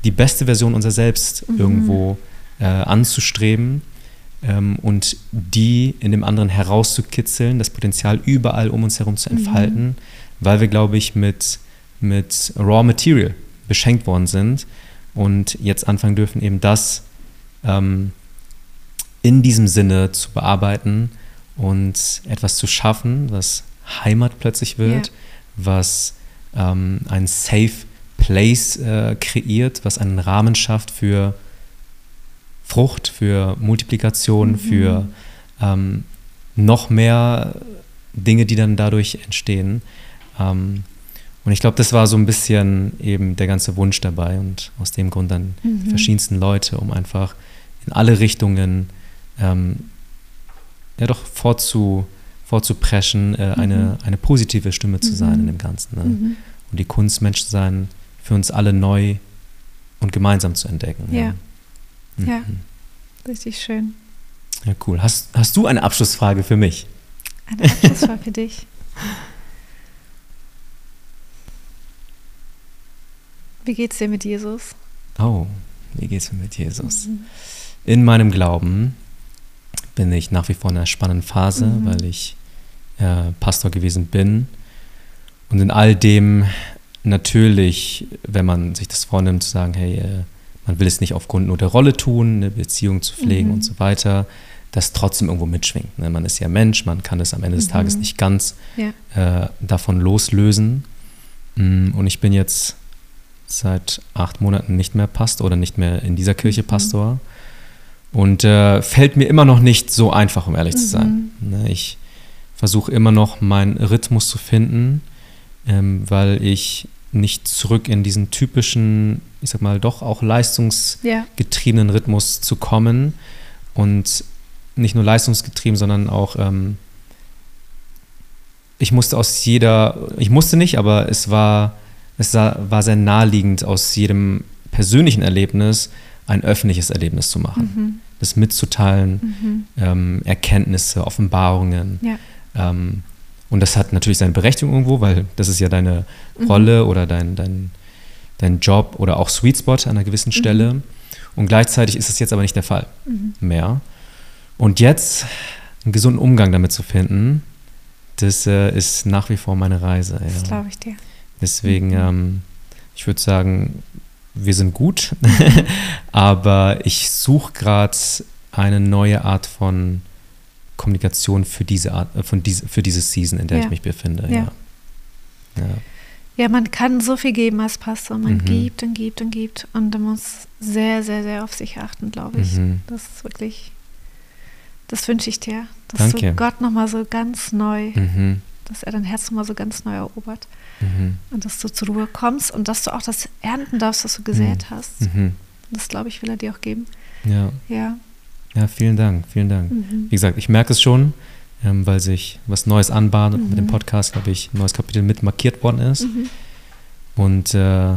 die beste Version unserer selbst Mhm. irgendwo äh, anzustreben ähm, und die in dem anderen herauszukitzeln, das Potenzial überall um uns herum zu Mhm. entfalten, weil wir, glaube ich, mit, mit Raw Material beschenkt worden sind und jetzt anfangen dürfen, eben das ähm, in diesem Sinne zu bearbeiten und etwas zu schaffen, was Heimat plötzlich wird, Ja. was ähm, ein Safe Place äh, kreiert, was einen Rahmen schafft für Frucht, für Multiplikation, Mhm. für ähm, noch mehr Dinge, die dann dadurch entstehen. Ähm, und ich glaube, das war so ein bisschen eben der ganze Wunsch dabei und aus dem Grund dann die Mhm. verschiedensten Leute, um einfach in alle Richtungen ähm, ja doch vorzu, vorzupreschen, äh, eine, eine positive Stimme zu sein Mhm. in dem Ganzen. Ne? Mhm. Und die Kunst, Mensch zu sein, für uns alle neu und gemeinsam zu entdecken. Ja. Mhm. Ja. Richtig schön. Ja, cool. Hast, hast du eine Abschlussfrage für mich? Eine Abschlussfrage für dich. Wie geht's dir mit Jesus? Oh, wie geht's mir mit Jesus? Mhm. In meinem Glauben bin ich nach wie vor in einer spannenden Phase, Mhm. weil ich äh, Pastor gewesen bin. Und in all dem natürlich, wenn man sich das vornimmt, zu sagen, hey, äh, man will es nicht aufgrund nur der Rolle tun, eine Beziehung zu pflegen Mhm. und so weiter, das trotzdem irgendwo mitschwingt. Ne? Man ist ja Mensch, man kann es am Ende des Mhm. Tages nicht ganz Ja. äh, davon loslösen. Mm, Und ich bin jetzt seit acht Monaten nicht mehr Pastor oder nicht mehr in dieser Kirche Mhm. Pastor. Und äh, fällt mir immer noch nicht so einfach, um ehrlich zu sein. Ne, Ich versuche immer noch meinen Rhythmus zu finden, ähm, weil ich nicht zurück in diesen typischen, ich sag mal, doch auch leistungsgetriebenen. Rhythmus zu kommen. Und nicht nur leistungsgetrieben, sondern auch ähm, ich musste aus jeder, ich musste nicht, aber es war, es war sehr naheliegend, aus jedem persönlichen Erlebnis ein öffentliches Erlebnis zu machen. Mhm. Das mitzuteilen, mhm. ähm, Erkenntnisse, Offenbarungen. Ja. Ähm, und das hat natürlich seine Berechtigung irgendwo, weil das ist ja deine mhm. Rolle oder dein, dein, dein Job oder auch Sweet Spot an einer gewissen mhm. Stelle. Und gleichzeitig ist es jetzt aber nicht der Fall mhm. mehr. Und jetzt einen gesunden Umgang damit zu finden, das äh, ist nach wie vor meine Reise. Das glaube ich dir. Deswegen, mhm. ähm, ich würde sagen, wir sind gut, aber ich suche gerade eine neue Art von Kommunikation für diese Art, äh, von diese, für diese Season, in der ja. ich mich befinde. Ja. Ja. ja. man kann so viel geben als Pastor. Man mhm. gibt und gibt und gibt. Und man muss sehr, sehr, sehr auf sich achten, glaube ich. Mhm. Das ist wirklich, das wünsche ich dir. Dass Danke. du Gott nochmal so ganz neu, mhm. dass er dein Herz nochmal so ganz neu erobert. Mhm. Und dass du zur Ruhe kommst und dass du auch das ernten darfst, was du gesät mhm. hast. Mhm. Das, glaube ich, will er dir auch geben. Ja. Ja. Ja, vielen Dank, vielen Dank. Mhm. Wie gesagt, ich merke es schon, ähm, weil sich was Neues anbahnt und mit dem mhm. Podcast, glaube ich, ein neues Kapitel mit markiert worden ist. Mhm. Und äh,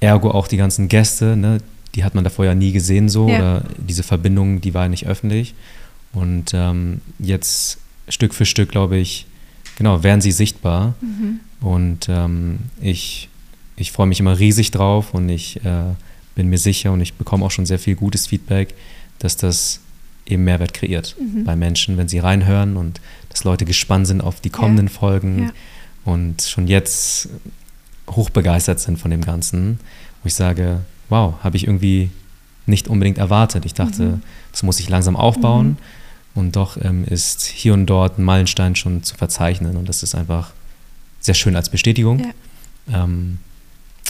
ergo auch die ganzen Gäste, ne, die hat man davor ja nie gesehen so, ja. oder diese Verbindung, die war nicht öffentlich. Und ähm, jetzt Stück für Stück, glaube ich, genau, werden sie sichtbar. Mhm. Und ähm, ich, ich freue mich immer riesig drauf und ich äh, bin mir sicher und ich bekomme auch schon sehr viel gutes Feedback, dass das eben Mehrwert kreiert mhm. bei Menschen, wenn sie reinhören und dass Leute gespannt sind auf die kommenden ja. Folgen ja. und schon jetzt hochbegeistert sind von dem Ganzen, wo ich sage, wow, habe ich irgendwie nicht unbedingt erwartet. Ich dachte, mhm. das muss ich langsam aufbauen mhm. und doch ähm, ist hier und dort ein Meilenstein schon zu verzeichnen und das ist einfach sehr schön als Bestätigung. Ja. Ähm,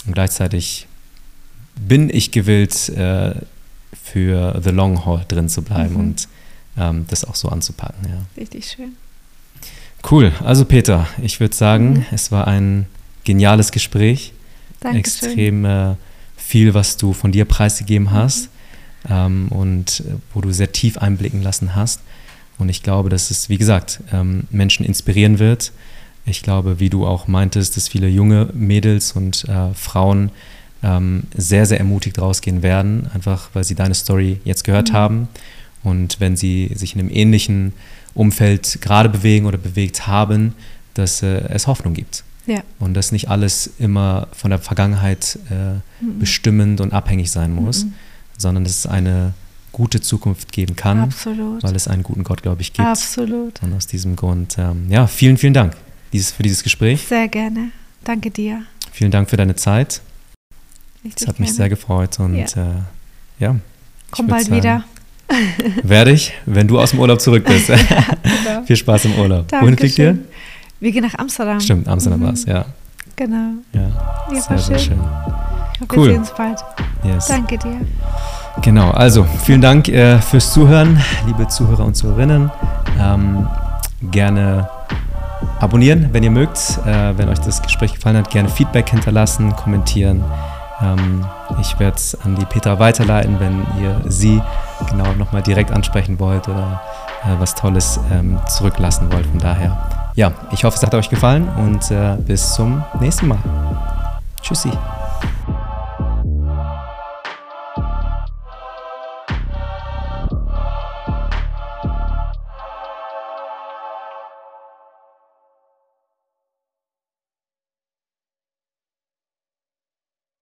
und gleichzeitig bin ich gewillt, äh, für The Long Haul drin zu bleiben mhm. und ähm, das auch so anzupacken. Ja. Richtig schön. Cool. Also Peter, ich würde sagen, mhm. es war ein geniales Gespräch. Dankeschön. Extrem äh, viel, was du von dir preisgegeben mhm. hast mhm. ähm, und äh, wo du sehr tief einblicken lassen hast. Und ich glaube, dass es, wie gesagt, ähm, Menschen inspirieren wird. Ich glaube, wie du auch meintest, dass viele junge Mädels und äh, Frauen ähm, sehr, sehr ermutigt rausgehen werden, einfach weil sie deine Story jetzt gehört mhm. haben. Und wenn sie sich in einem ähnlichen Umfeld gerade bewegen oder bewegt haben, dass äh, es Hoffnung gibt. Ja. Und dass nicht alles immer von der Vergangenheit äh, mhm. bestimmend und abhängig sein muss, mhm. sondern dass es eine gute Zukunft geben kann, Absolut. weil es einen guten Gott, glaube ich, gibt. Absolut. Und aus diesem Grund, ähm, ja, vielen, vielen Dank dieses, für dieses Gespräch. Sehr gerne. Danke dir. Vielen Dank für deine Zeit. Es hat mich sehr gefreut und ja, äh, ja komm bald sagen, wieder. Werde ich, wenn du aus dem Urlaub zurück bist. ja, genau. Viel Spaß im Urlaub. Dankeschön. Wohin fliegt ihr? Wir gehen nach Amsterdam. Stimmt, Amsterdam mhm. war es, ja. Genau. Ja, ja sehr, sehr schön. Ich hoffe, cool. wir sehen uns bald. Yes. Danke dir. Genau, also vielen Dank äh, fürs Zuhören, liebe Zuhörer und Zuhörerinnen. Ähm, gerne abonnieren, wenn ihr mögt. Äh, wenn euch das Gespräch gefallen hat, gerne Feedback hinterlassen, kommentieren. Ähm, ich werde es an die Petra weiterleiten, wenn ihr sie genau nochmal direkt ansprechen wollt oder äh, was Tolles ähm, zurücklassen wollt. Von daher, ja, ich hoffe, es hat euch gefallen und äh, bis zum nächsten Mal. Tschüssi.